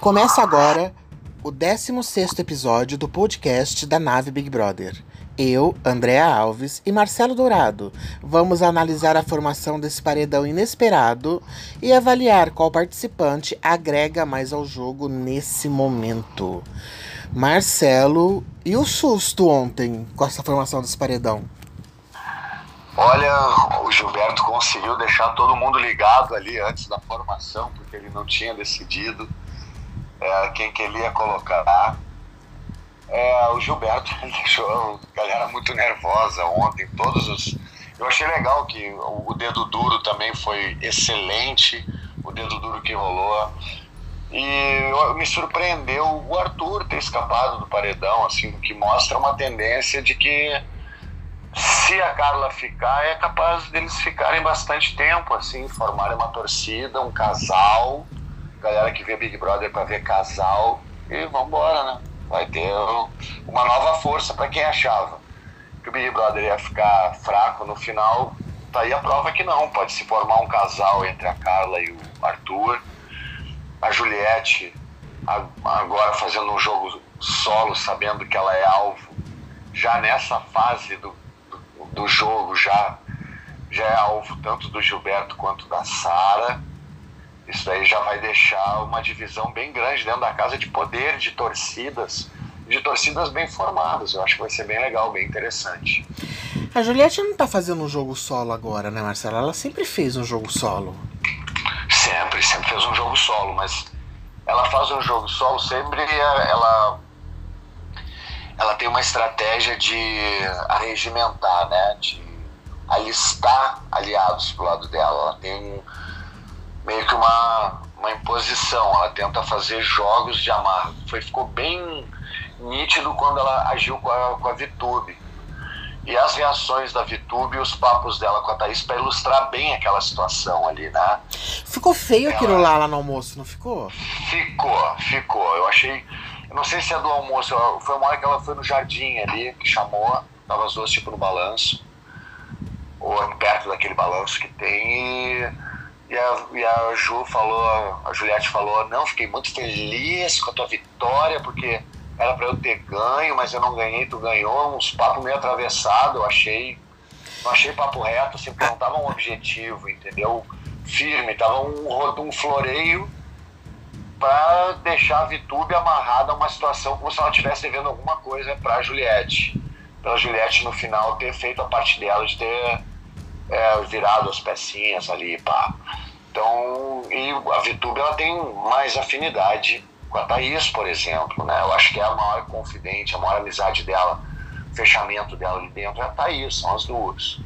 Começa agora o 16 episódio do podcast da Nave Big Brother. Eu, Andréa Alves e Marcelo Dourado vamos analisar a formação desse paredão inesperado e avaliar qual participante agrega mais ao jogo nesse momento. Marcelo, e o susto ontem com essa formação desse paredão? Olha, o Gilberto conseguiu deixar todo mundo ligado ali antes da formação, porque ele não tinha decidido é, quem que ele ia colocar. É, o Gilberto deixou a galera muito nervosa ontem, todos os. Eu achei legal que o, dedo duro também foi excelente, o dedo duro que rolou. E me surpreendeu o Arthur ter escapado do paredão, assim, que mostra uma tendência de que se a Carla ficar, é capaz deles ficarem bastante tempo, assim, formarem uma torcida, um casal, galera que vê Big Brother para ver casal, e vambora, né? Vai ter uma nova força para quem achava que o Big Brother ia ficar fraco no final. Tá aí a prova que não, pode se formar um casal entre a Carla e o Arthur a Juliette agora fazendo um jogo solo, sabendo que ela é alvo, já nessa fase do, do, do jogo, já, já é alvo tanto do Gilberto quanto da Sara. Isso aí já vai deixar uma divisão bem grande dentro da casa de poder, de torcidas, de torcidas bem formadas. Eu acho que vai ser bem legal, bem interessante. A Juliette não tá fazendo um jogo solo agora, né, Marcela? Ela sempre fez um jogo solo. Sempre, sempre fez um jogo solo, mas ela faz um jogo solo sempre ela ela tem uma estratégia de arregimentar, né? De alistar aliados pro lado dela. Ela tem meio que uma, uma imposição, ela tenta fazer jogos de amargo. Foi, ficou bem nítido quando ela agiu com a, com a VTube e as reações da Vitube e os papos dela com a Thaís para ilustrar bem aquela situação ali, né? Ficou feio Ela... aquilo lá, lá no almoço, não ficou? Ficou, ficou. Eu achei. Eu não sei se é do almoço, foi uma hora que ela foi no jardim ali, que chamou, tava as duas tipo no balanço, ou perto daquele balanço que tem, e, e, a, e a Ju falou, a Juliette falou, não, fiquei muito feliz com a tua vitória, porque era para eu ter ganho, mas eu não ganhei, tu ganhou, uns papos meio atravessados, eu achei. Não achei papo reto, assim, não tava um objetivo, entendeu? Firme, tava um, um floreio para deixar a Vitube amarrada a uma situação como se ela estivesse devendo alguma coisa para Juliette. Para Juliette no final ter feito a parte dela de ter é, virado as pecinhas ali, pá. Então, e a Vitube ela tem mais afinidade com a Thaís, por exemplo, né? Eu acho que é a maior confidente, a maior amizade dela, o fechamento dela ali dentro é a Thaís, são as duas.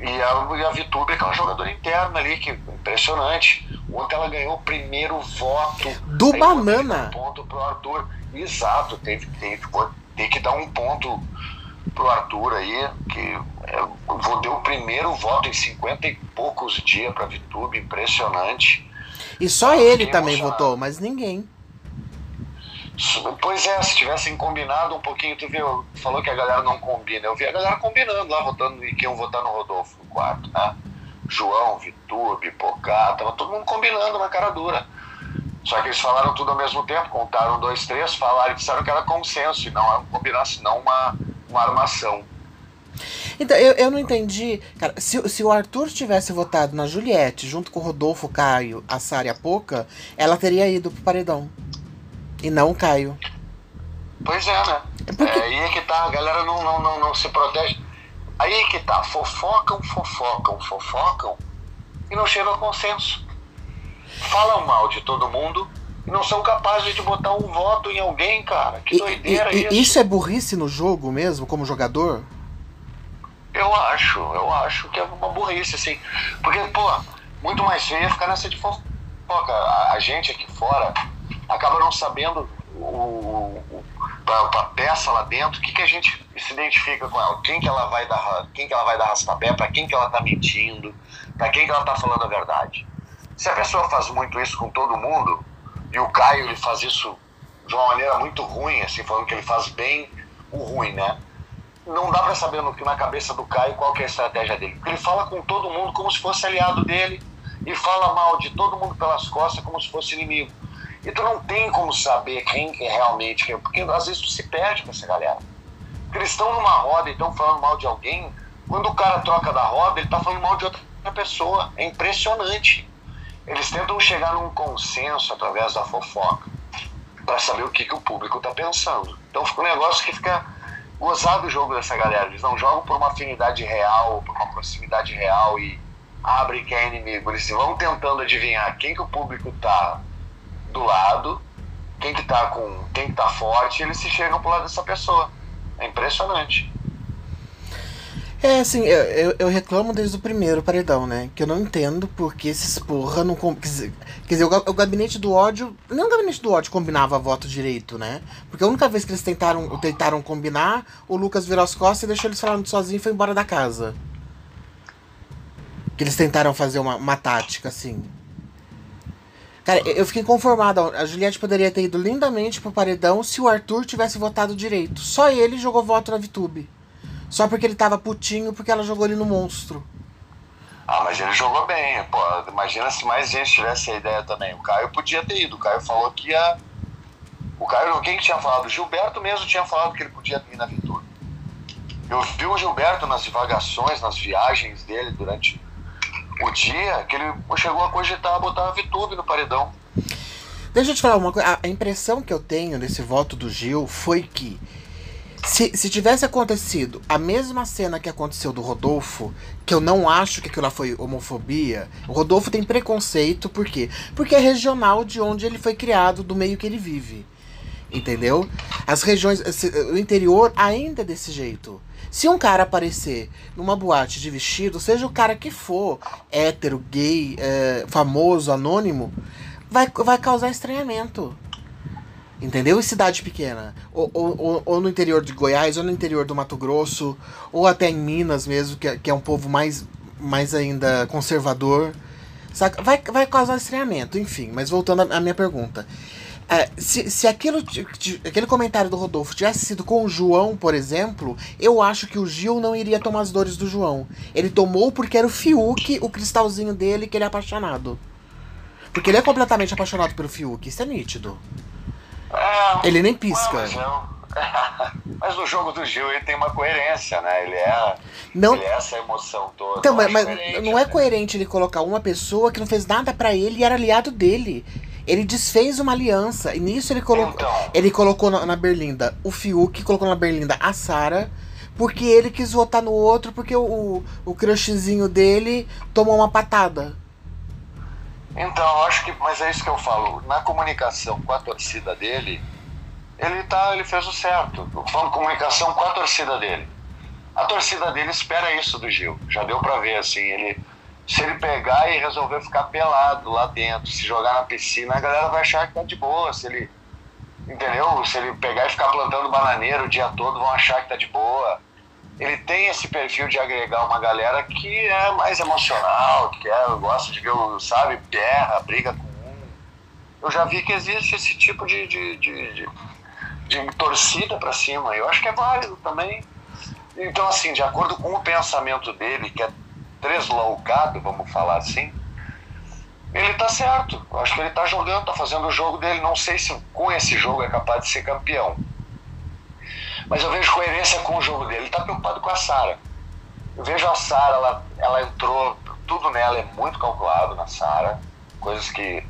E a, e a Vitube é aquela jogadora interna ali, que impressionante. Ontem ela ganhou o primeiro voto. Do Banana! Um ponto pro Arthur. Exato, teve, teve, tem que dar um ponto pro Arthur aí, que é, deu o primeiro voto em 50 e poucos dias pra Vitube, impressionante. E só ele também votou, mas ninguém. Pois é, se tivessem combinado um pouquinho, tu viu, falou que a galera não combina. Eu vi a galera combinando lá, votando e que iam votar no Rodolfo no quarto, né? João, Vitube, Pocá, tava todo mundo combinando na cara dura. Só que eles falaram tudo ao mesmo tempo, contaram dois, três, falaram e disseram que era consenso, e não é combinação, não uma, uma armação. Então, eu, eu não entendi. Cara, se, se o Arthur tivesse votado na Juliette, junto com o Rodolfo, Caio, a Sara e a Poca, ela teria ido pro paredão. E não o Caio. Pois é, né? É porque... é, aí é que tá, a galera não, não, não, não se protege. Aí é que tá, fofocam, fofocam, fofocam e não chegam a consenso. Falam mal de todo mundo não são capazes de botar um voto em alguém, cara. Que doideira e, e, isso. Isso é burrice no jogo mesmo, como jogador? Eu acho, eu acho que é uma burrice, assim. Porque, pô, muito mais feio é ficar nessa de fofoca. A, a gente aqui fora acaba não sabendo o, o, a, peça lá dentro, o que, que a gente se identifica com ela, quem que ela vai dar, quem que ela vai dar rastapé, para quem que ela tá mentindo, para quem que ela tá falando a verdade. Se a pessoa faz muito isso com todo mundo, e o Caio ele faz isso de uma maneira muito ruim, assim, falando que ele faz bem o ruim, né? não dá para saber no, na cabeça do Caio qual é a estratégia dele. Porque ele fala com todo mundo como se fosse aliado dele e fala mal de todo mundo pelas costas como se fosse inimigo. E tu não tem como saber quem é realmente quem, porque às vezes tu se perde com essa galera. Porque eles estão numa roda e estão falando mal de alguém, quando o cara troca da roda, ele tá falando mal de outra pessoa. É impressionante. Eles tentam chegar num consenso através da fofoca para saber o que, que o público tá pensando. Então fica um negócio que fica gozado o jogo dessa galera. Eles não jogam por uma afinidade real, por uma proximidade real e abrem quem é inimigo. Eles vão tentando adivinhar quem que o público tá do lado, quem que tá com. quem que tá forte, e eles se chegam pro lado dessa pessoa. É impressionante. É, assim, eu, eu, eu, reclamo desde o primeiro paredão, né? Que eu não entendo porque esses porra não. Quer dizer, quer dizer o, o, gabinete do ódio. Nem o gabinete do ódio combinava voto direito, né? Porque a única vez que eles tentaram, tentaram combinar, o Lucas virou as costas e deixou eles falando sozinho e foi embora da casa. Que eles tentaram fazer uma, uma tática, assim. Cara, eu fiquei conformado. A Juliette poderia ter ido lindamente pro paredão se o Arthur tivesse votado direito. Só ele jogou voto na VTube. Só porque ele tava putinho, porque ela jogou ele no monstro. Ah, mas ele jogou bem, pô. Imagina se mais gente tivesse a ideia também. O Caio podia ter ido. O Caio falou que ia. O Caio, quem que tinha falado? O Gilberto mesmo tinha falado que ele podia ir na Vitória. Eu vi o Gilberto nas divagações, nas viagens dele durante o dia, que ele chegou a cogitar botar a VTube no paredão. Deixa eu te falar uma coisa. A impressão que eu tenho desse voto do Gil foi que se, se tivesse acontecido a mesma cena que aconteceu do Rodolfo, que eu não acho que aquilo lá foi homofobia, o Rodolfo tem preconceito, por quê? Porque é regional de onde ele foi criado, do meio que ele vive. Entendeu? As regiões. O interior ainda é desse jeito. Se um cara aparecer numa boate de vestido, seja o cara que for, hétero, gay, é, famoso, anônimo, vai, vai causar estranhamento. Entendeu? Em cidade pequena. Ou, ou, ou, no interior de Goiás, ou no interior do Mato Grosso, ou até em Minas mesmo, que, é, que é um povo mais, mais ainda conservador. Saca? Vai, vai causar estranhamento, enfim. Mas voltando à minha pergunta. É, se, se aquilo, aquele comentário do Rodolfo tivesse sido com o João, por exemplo, eu acho que o Gil não iria tomar as dores do João. Ele tomou porque era o Fiuk, o cristalzinho dele, que ele é apaixonado. Porque ele é completamente apaixonado pelo Fiuk, isso é nítido. É, ele nem pisca. Mas, no jogo do Gil ele tem uma coerência, né? Ele é, não... ele é essa emoção toda. Então, mas, mas não é né? coerente ele colocar uma pessoa que não fez nada para ele e era aliado dele. Ele desfez uma aliança. E nisso ele colocou. Então... Ele colocou na, na Berlinda o Fiuk, colocou na Berlinda a Sara. Porque ele quis votar no outro, porque o, o, o crushzinho dele tomou uma patada. Então, acho que, mas é isso que eu falo. Na comunicação com a torcida dele, ele tá, ele fez o certo. Falo comunicação com a torcida dele. A torcida dele espera isso do Gil. Já deu para ver assim, ele se ele pegar e resolver ficar pelado lá dentro, se jogar na piscina, a galera vai achar que tá de boa. Se ele, entendeu? Se ele pegar e ficar plantando bananeiro o dia todo, vão achar que tá de boa ele tem esse perfil de agregar uma galera que é mais emocional, que é, gosta de ver, sabe, guerra, briga com um. Eu já vi que existe esse tipo de, de, de, de, de torcida para cima. Eu acho que é válido também. Então, assim, de acordo com o pensamento dele, que é tresloucado, vamos falar assim, ele tá certo. Eu acho que ele tá jogando, tá fazendo o jogo dele. Não sei se com esse jogo é capaz de ser campeão mas eu vejo coerência com o jogo dele. Ele tá preocupado com a Sara. Eu vejo a Sara, ela, ela entrou, tudo nela é muito calculado na Sara, coisas que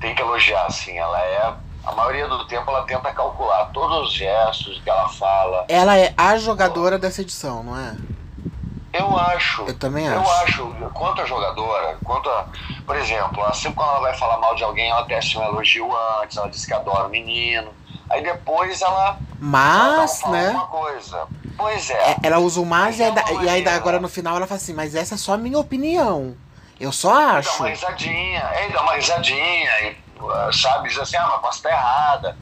tem que elogiar, assim. Ela é a maioria do tempo ela tenta calcular todos os gestos que ela fala. Ela é a jogadora dessa edição, não é? Eu acho. Eu também eu acho. Eu acho, quanto a jogadora, quanto a. Por exemplo, assim quando ela vai falar mal de alguém, ela testa um elogio antes, ela diz que adora o menino. Aí depois ela. Mas, ela né? coisa. Pois é. é ela usa o mas, e, aí, e aí agora no final ela fala assim, mas essa é só a minha opinião. Eu só acho. Dá uma risadinha, é, dá uma risadinha, e, uh, sabe, diz assim, ah, mas posso estar errada.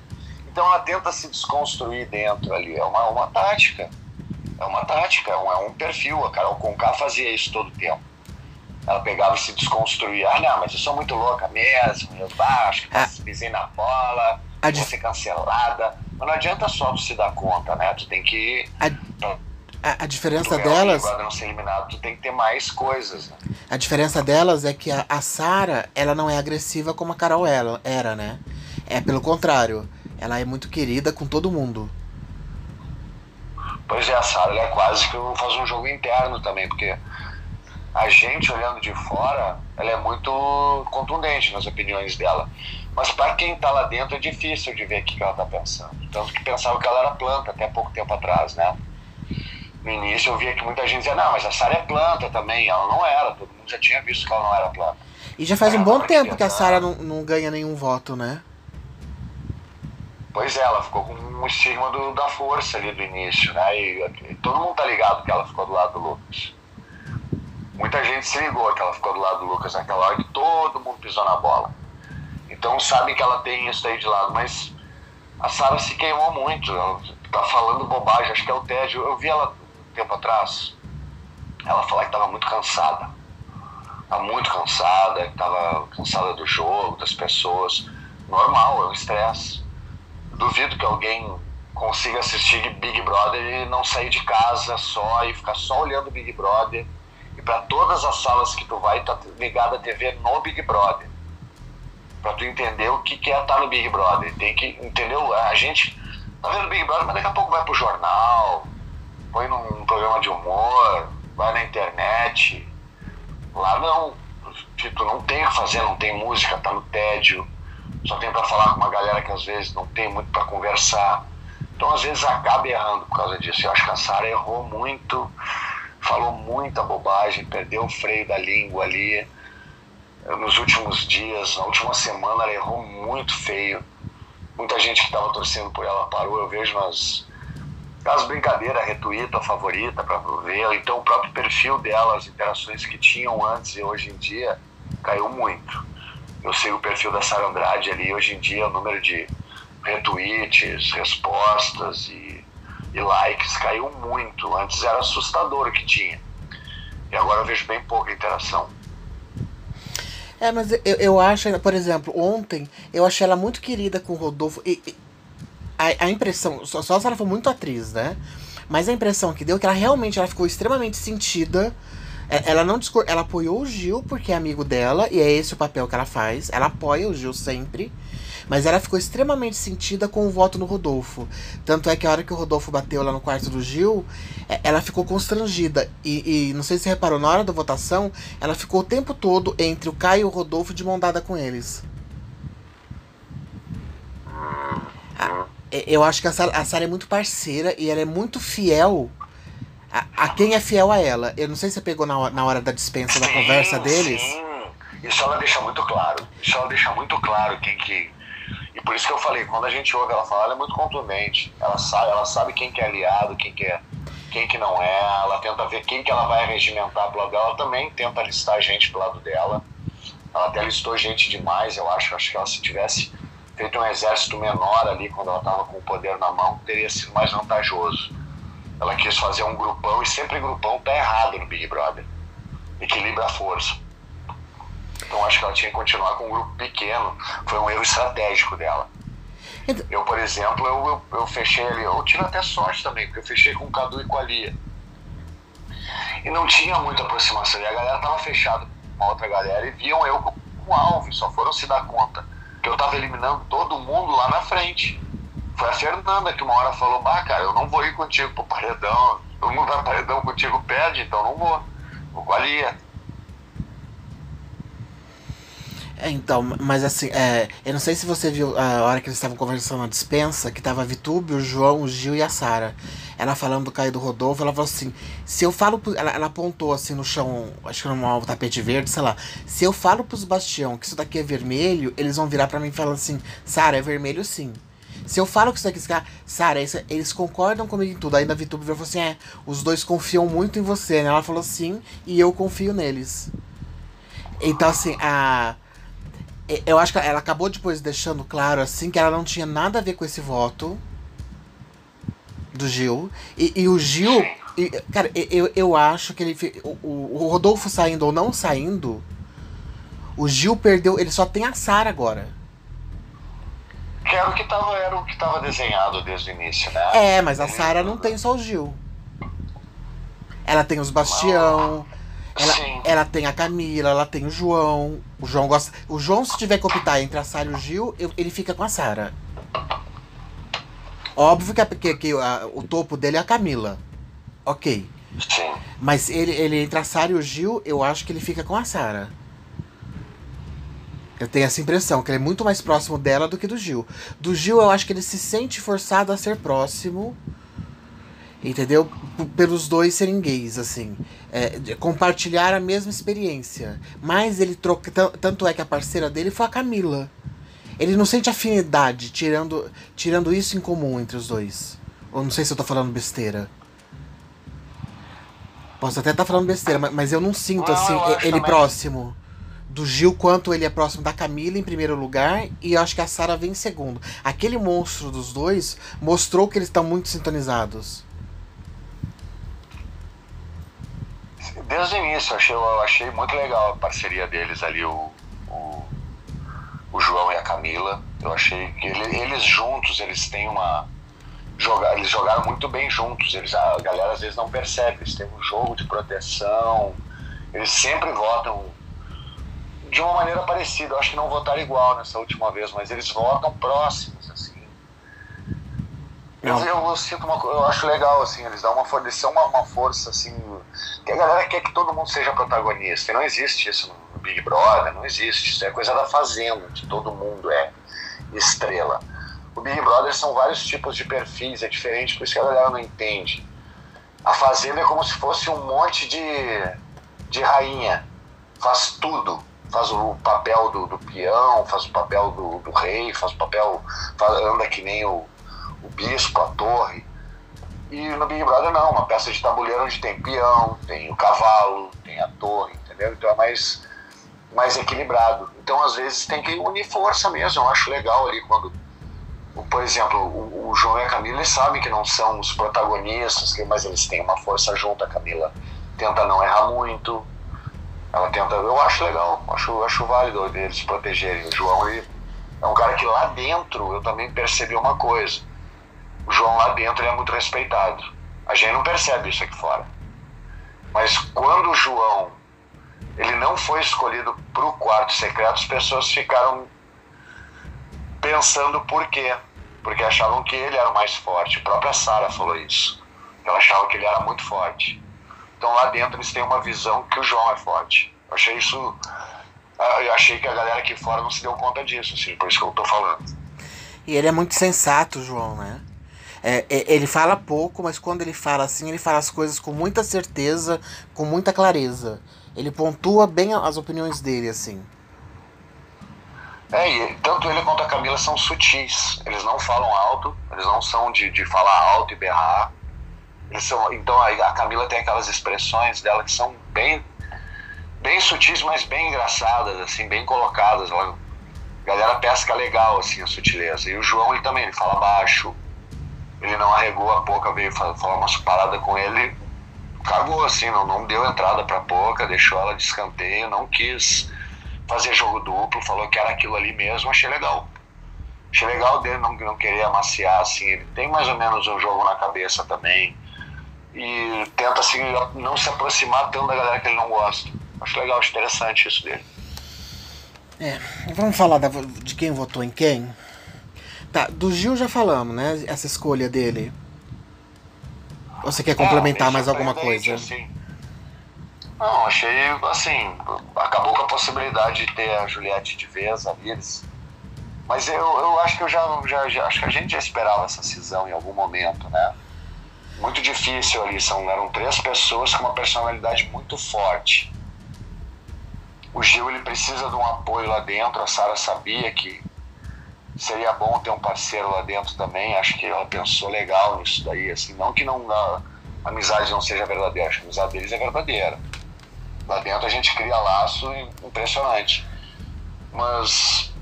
Então ela tenta se desconstruir dentro ali. É uma, uma tática. É uma tática, é um, é um perfil. A Carol Conká fazia isso todo o tempo. Ela pegava e se desconstruía. Ah, não, mas eu sou muito louca mesmo. Eu acho que ah. pisei na bola a vou ser cancelada. Mas não adianta só tu se dar conta, né? Tu tem que. A, a, a diferença delas. Agora não ser eliminado, tu tem que ter mais coisas. Né? A diferença delas é que a, a Sara, ela não é agressiva como a Carol era, era, né? é pelo contrário. Ela é muito querida com todo mundo. Pois é, a Sara é quase que faz um jogo interno também, porque a gente olhando de fora, ela é muito contundente nas opiniões dela. Mas para quem está lá dentro é difícil de ver o que ela está pensando. Tanto que pensava que ela era planta até pouco tempo atrás, né? No início eu via que muita gente dizia, não, mas a Sara é planta também. Ela não era, todo mundo já tinha visto que ela não era planta. E já faz um bom tempo que a Sara não, não ganha nenhum voto, né? Pois é, ela ficou com um estigma do, da força ali do início, né? E, e, todo mundo tá ligado que ela ficou do lado do Lucas. Muita gente se ligou que ela ficou do lado do Lucas naquela hora que todo mundo pisou na bola. Então sabem que ela tem isso aí de lado, mas a Sara se queimou muito. Ela tá falando bobagem, acho que é o tédio. Eu vi ela um tempo atrás, ela falar que estava muito cansada. Tá muito cansada, estava cansada do jogo, das pessoas. Normal, é um estresse duvido que alguém consiga assistir Big Brother e não sair de casa só e ficar só olhando Big Brother. E para todas as salas que tu vai, tá ligado a TV no Big Brother. Para tu entender o que, que é estar tá no Big Brother. Tem que, entendeu? A gente tá vendo Big Brother, mas daqui a pouco vai pro jornal, põe num programa de humor, vai na internet. Lá não. Tu não tem o que fazer, não tem música, tá no tédio só tem para falar com uma galera que às vezes não tem muito para conversar. Então, às vezes, acaba errando por causa disso. Eu acho que a Sara errou muito, falou muita bobagem, perdeu o freio da língua ali. Nos últimos dias, na última semana, ela errou muito feio. Muita gente que estava torcendo por ela parou. Eu vejo nas, as brincadeiras, retuita, favorita para ver. Então, o próprio perfil dela, as interações que tinham antes e hoje em dia, caiu muito eu sei o perfil da Sara Andrade ali, hoje em dia o número de retweets, respostas e, e likes caiu muito. Antes era assustador o que tinha. E agora eu vejo bem pouca interação. É, mas eu, eu acho, por exemplo, ontem eu achei ela muito querida com o Rodolfo. E, e a, a, impressão, só, só se ela for muito atriz, né? Mas a impressão que deu é que ela realmente ela ficou extremamente sentida é, ela não discor ela apoiou o Gil porque é amigo dela e é esse o papel que ela faz. Ela apoia o Gil sempre. Mas ela ficou extremamente sentida com o voto no Rodolfo. Tanto é que a hora que o Rodolfo bateu lá no quarto do Gil, ela ficou constrangida. E, e não sei se você reparou, na hora da votação, ela ficou o tempo todo entre o Caio e o Rodolfo de mão dada com eles. eu acho que a Sara, a Sara é muito parceira e ela é muito fiel a, a, quem é fiel a ela. Eu não sei se você pegou na, na hora da dispensa sim, da conversa deles. Sim. Isso ela deixa muito claro. Isso ela deixa muito claro quem que. E por isso que eu falei, quando a gente ouve ela falar, ela é muito contundente. Ela sabe, ela sabe quem que é aliado, quem que é, quem que não é. Ela tenta ver quem que ela vai regimentar pro lado dela. Ela também tenta listar gente pro lado dela. Ela até listou gente demais, eu acho. Acho que ela se tivesse feito um exército menor ali quando ela estava com o poder na mão, teria sido mais vantajoso ela quis fazer um grupão e sempre grupão tá errado no Big Brother. Equilibra a força. Então acho que ela tinha que continuar com um grupo pequeno. Foi um erro estratégico dela. Eu, por exemplo, eu, eu, eu fechei ali, eu tive até sorte também, porque eu fechei com o Cadu e com a Lia. E não tinha muita aproximação. E a galera tava fechada com uma outra galera e viam eu com o Alves, só foram se dar conta que eu tava eliminando todo mundo lá na frente. Foi a Fernanda que uma hora falou, bah, cara, eu não vou ir contigo pro paredão. Todo mundo vai paredão contigo perde, então não vou. Vou com a Lia. É, então, mas assim, é, eu não sei se você viu a hora que eles estavam conversando na dispensa, que tava a Vitube, o João, o Gil e a Sara. Ela falando do Caio do Rodolfo, ela falou assim: se eu falo. Ela, ela apontou assim no chão, acho que no tapete verde, sei lá. Se eu falo pros Bastião que isso daqui é vermelho, eles vão virar para mim e falar assim: Sara, é vermelho sim. Se eu falo que isso aqui, Sara, eles concordam comigo em tudo. Aí a VTube falou assim: é, os dois confiam muito em você, né? Ela falou sim, e eu confio neles. Então, assim, a. Eu acho que ela acabou depois deixando claro, assim, que ela não tinha nada a ver com esse voto do Gil. E, e o Gil. E, cara, eu, eu acho que ele. O, o Rodolfo saindo ou não saindo. O Gil perdeu. Ele só tem a Sara agora. Que era o que estava era o que tava desenhado desde o início, né? É, mas a Sara não tem só o Gil. Ela tem os Bastião. Ela, ela tem a Camila, ela tem o João. O João gosta. O João, se tiver que optar entre a Sara e o Gil, eu, ele fica com a Sara. Óbvio que, a, que, que a, o topo dele é a Camila. Ok. Sim. Mas ele, ele entre a Sara e o Gil, eu acho que ele fica com a Sara. Eu tenho essa impressão, que ele é muito mais próximo dela do que do Gil. Do Gil, eu acho que ele se sente forçado a ser próximo. Entendeu? P pelos dois serem gays, assim. É, compartilhar a mesma experiência. Mas ele troca. Tanto é que a parceira dele foi a Camila. Ele não sente afinidade, tirando, tirando isso em comum entre os dois. Ou não sei se eu tô falando besteira. Posso até estar tá falando besteira, mas, eu não sinto não, assim ele também. próximo do Gil quanto ele é próximo da Camila em primeiro lugar e eu acho que a Sara vem em segundo. Aquele monstro dos dois mostrou que eles estão muito sintonizados. Desde o início, eu achei, eu achei muito legal a parceria deles ali, o, o, o João e a Camila. Eu achei que ele, eles juntos, eles têm uma. Jogar, eles jogaram muito bem juntos. Eles, a galera às vezes não percebe. Eles têm um jogo de proteção. Eles sempre votam de uma maneira parecida. Eu acho que não votaram igual nessa última vez, mas eles votam próximos, assim. Eu, eu, eu, sinto uma, eu acho legal, assim, eles dão uma, eles são uma, uma, força, assim, que a galera quer que todo mundo seja protagonista. E não existe isso no Big Brother, não existe. Isso é coisa da fazenda, que todo mundo é estrela. O Big Brother são vários tipos de perfis, é diferente, por isso que a galera não entende. A fazenda é como se fosse um monte de, de rainha, faz tudo faz o papel do, do peão, faz o papel do, do rei, faz o papel, faz, anda que nem o, o bispo, a torre. E no Big Brother não, uma peça de tabuleiro onde tem peão, tem o cavalo, tem a torre, entendeu? Então é mais, mais equilibrado. Então às vezes tem que unir força mesmo, eu acho legal ali quando, por exemplo, o, o João e a Camila eles sabem que não são os protagonistas, mas eles têm uma força junto, a Camila tenta não errar muito, ela tenta. Eu acho legal, acho, acho válido eles protegerem. O João ele é um cara que lá dentro eu também percebi uma coisa. O João lá dentro é muito respeitado. A gente não percebe isso aqui fora. Mas quando o João ele não foi escolhido para o quarto secreto, as pessoas ficaram pensando por quê. Porque achavam que ele era o mais forte. A própria Sara falou isso. Ela achava que ele era muito forte. Então lá dentro eles têm uma visão que o João é forte. Eu achei isso. Ah, eu achei que a galera aqui fora não se deu conta disso, assim, por isso que eu tô falando. E ele é muito sensato, João, né? É, é, ele fala pouco, mas quando ele fala assim, ele fala as coisas com muita certeza, com muita clareza. Ele pontua bem as opiniões dele, assim. É, e tanto ele quanto a Camila são sutis. Eles não falam alto, eles não são de, de falar alto e berrar. São, então a Camila tem aquelas expressões dela que são bem, bem sutis, mas bem engraçadas, assim, bem colocadas. Ela, a galera pesca legal assim a sutileza. E o João ele também, ele fala baixo. Ele não arregou a pouca, veio falar umas paradas com ele, cagou assim, não, não deu entrada pra pouca, deixou ela de escanteio, não quis fazer jogo duplo, falou que era aquilo ali mesmo, achei legal. Achei legal dele não, não querer amaciar, assim, ele tem mais ou menos um jogo na cabeça também e tenta assim não se aproximar tanto da galera que ele não gosta. Acho legal, acho interessante isso dele. É, vamos falar da, de quem votou em quem? Tá, do Gil já falamos, né? Essa escolha dele. Ou você quer complementar é, mais alguma coisa? Assim. Não, achei assim, acabou com a possibilidade de ter a Juliette de vez ali. Eles... Mas eu, eu acho que eu já, já, já, acho que a gente já esperava essa cisão em algum momento, né? muito difícil ali. São, eram três pessoas com uma personalidade muito forte. O Gil ele precisa de um apoio lá dentro. A Sara sabia que seria bom ter um parceiro lá dentro também. Acho que ela pensou legal nisso daí. Assim, não que não a, a amizade não seja verdadeira, acho que a amizade deles é verdadeira. Lá dentro a gente cria laço impressionante. Mas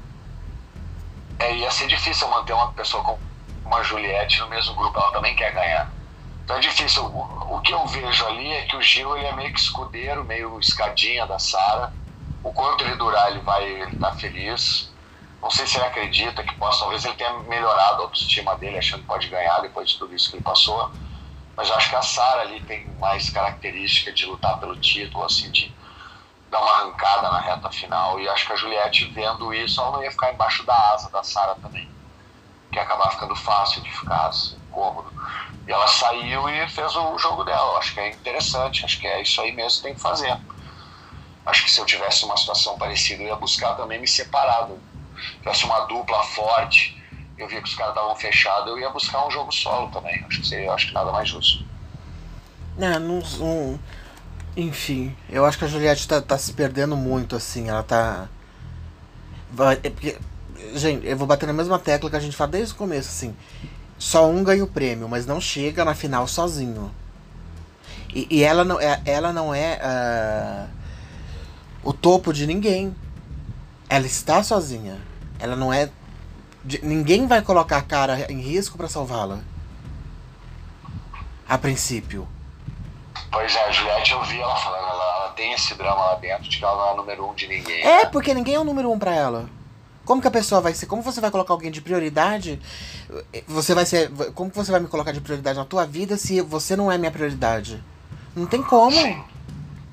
é, ia ser difícil manter uma pessoa como uma Juliette no mesmo grupo. Ela também quer ganhar. Então é difícil. O, o, que eu vejo ali é que o Gil ele é meio que escudeiro, meio escadinha da Sara. O quanto ele durar, ele vai ele tá feliz. Não sei se ele acredita que possa, talvez ele tenha melhorado a autoestima dele, achando que pode ganhar depois de tudo isso que ele passou. Mas acho que a Sara ali tem mais característica de lutar pelo título, assim, de dar uma arrancada na reta final. E acho que a Juliette, vendo isso, ela não ia ficar embaixo da asa da Sara também. Que ia acabar ficando fácil de ficar assim, cômodo. E ela saiu e fez o jogo dela. Acho que é interessante, acho que é isso aí mesmo que tem que fazer. Acho que se eu tivesse uma situação parecida, eu ia buscar também me separado. Se tivesse uma dupla forte, eu via que os caras estavam fechados, eu ia buscar um jogo solo também. Acho que seria, acho que nada mais justo. É, enfim, eu acho que a Juliette tá, tá se perdendo muito, assim. Ela tá. Vai, é porque, gente, eu vou bater na mesma tecla que a gente fala desde o começo, assim. Só um ganha o prêmio, mas não chega na final sozinho. E, e ela não é, ela não é uh, o topo de ninguém. Ela está sozinha. Ela não é. Ninguém vai colocar a cara em risco para salvá-la. A princípio. Pois é, a Juliette eu vi ela falando, ela, ela, tem esse drama lá dentro de que ela não é o número um de ninguém. É, né? porque ninguém é o número um pra ela. Como que a pessoa vai ser? Como você vai colocar alguém de prioridade? Você vai ser. Como que você vai me colocar de prioridade na tua vida se você não é minha prioridade? Não tem como. Sim.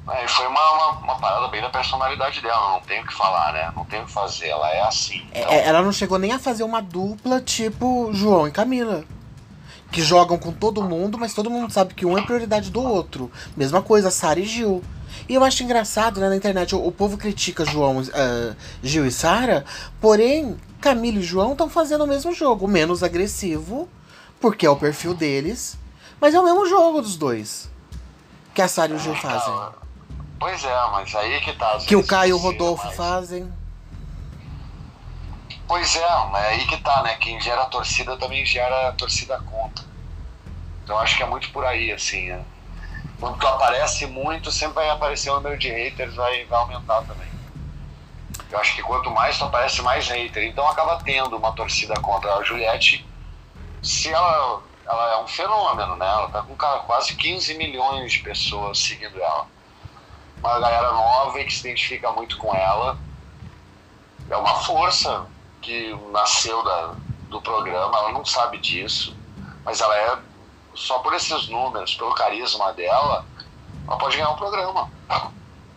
É, foi uma, uma, uma, parada bem da personalidade dela, não tem o que falar, né? Não tem o que fazer, ela é assim. É, então... É, ela não chegou nem a fazer uma dupla tipo João e Camila que jogam com todo mundo, mas todo mundo sabe que um é prioridade do outro. Mesma coisa, Sara e Gil. E eu acho engraçado, né, na internet, o, o povo critica João, uh, Gil e Sara, porém, Camila e João estão fazendo o mesmo jogo, menos agressivo, porque é o perfil deles, mas é o mesmo jogo dos dois. Que a Sara e o Gil fazem. Pois é, mas aí que tá. Que o Caio e o Rodolfo mas... fazem. Pois é, é aí que tá, né? Quem gera torcida também gera torcida contra. Então acho que é muito por aí, assim. Né? Quando tu aparece muito, sempre vai aparecer o número de haters, vai, vai aumentar também. Eu acho que quanto mais tu aparece, mais hater. Então acaba tendo uma torcida contra a Juliette. Se ela, ela é um fenômeno, né? Ela tá com quase 15 milhões de pessoas seguindo ela. Uma galera nova e que se identifica muito com ela. É uma força que nasceu da, do programa, ela não sabe disso, mas ela é, só por esses números, pelo carisma dela, ela pode ganhar um programa.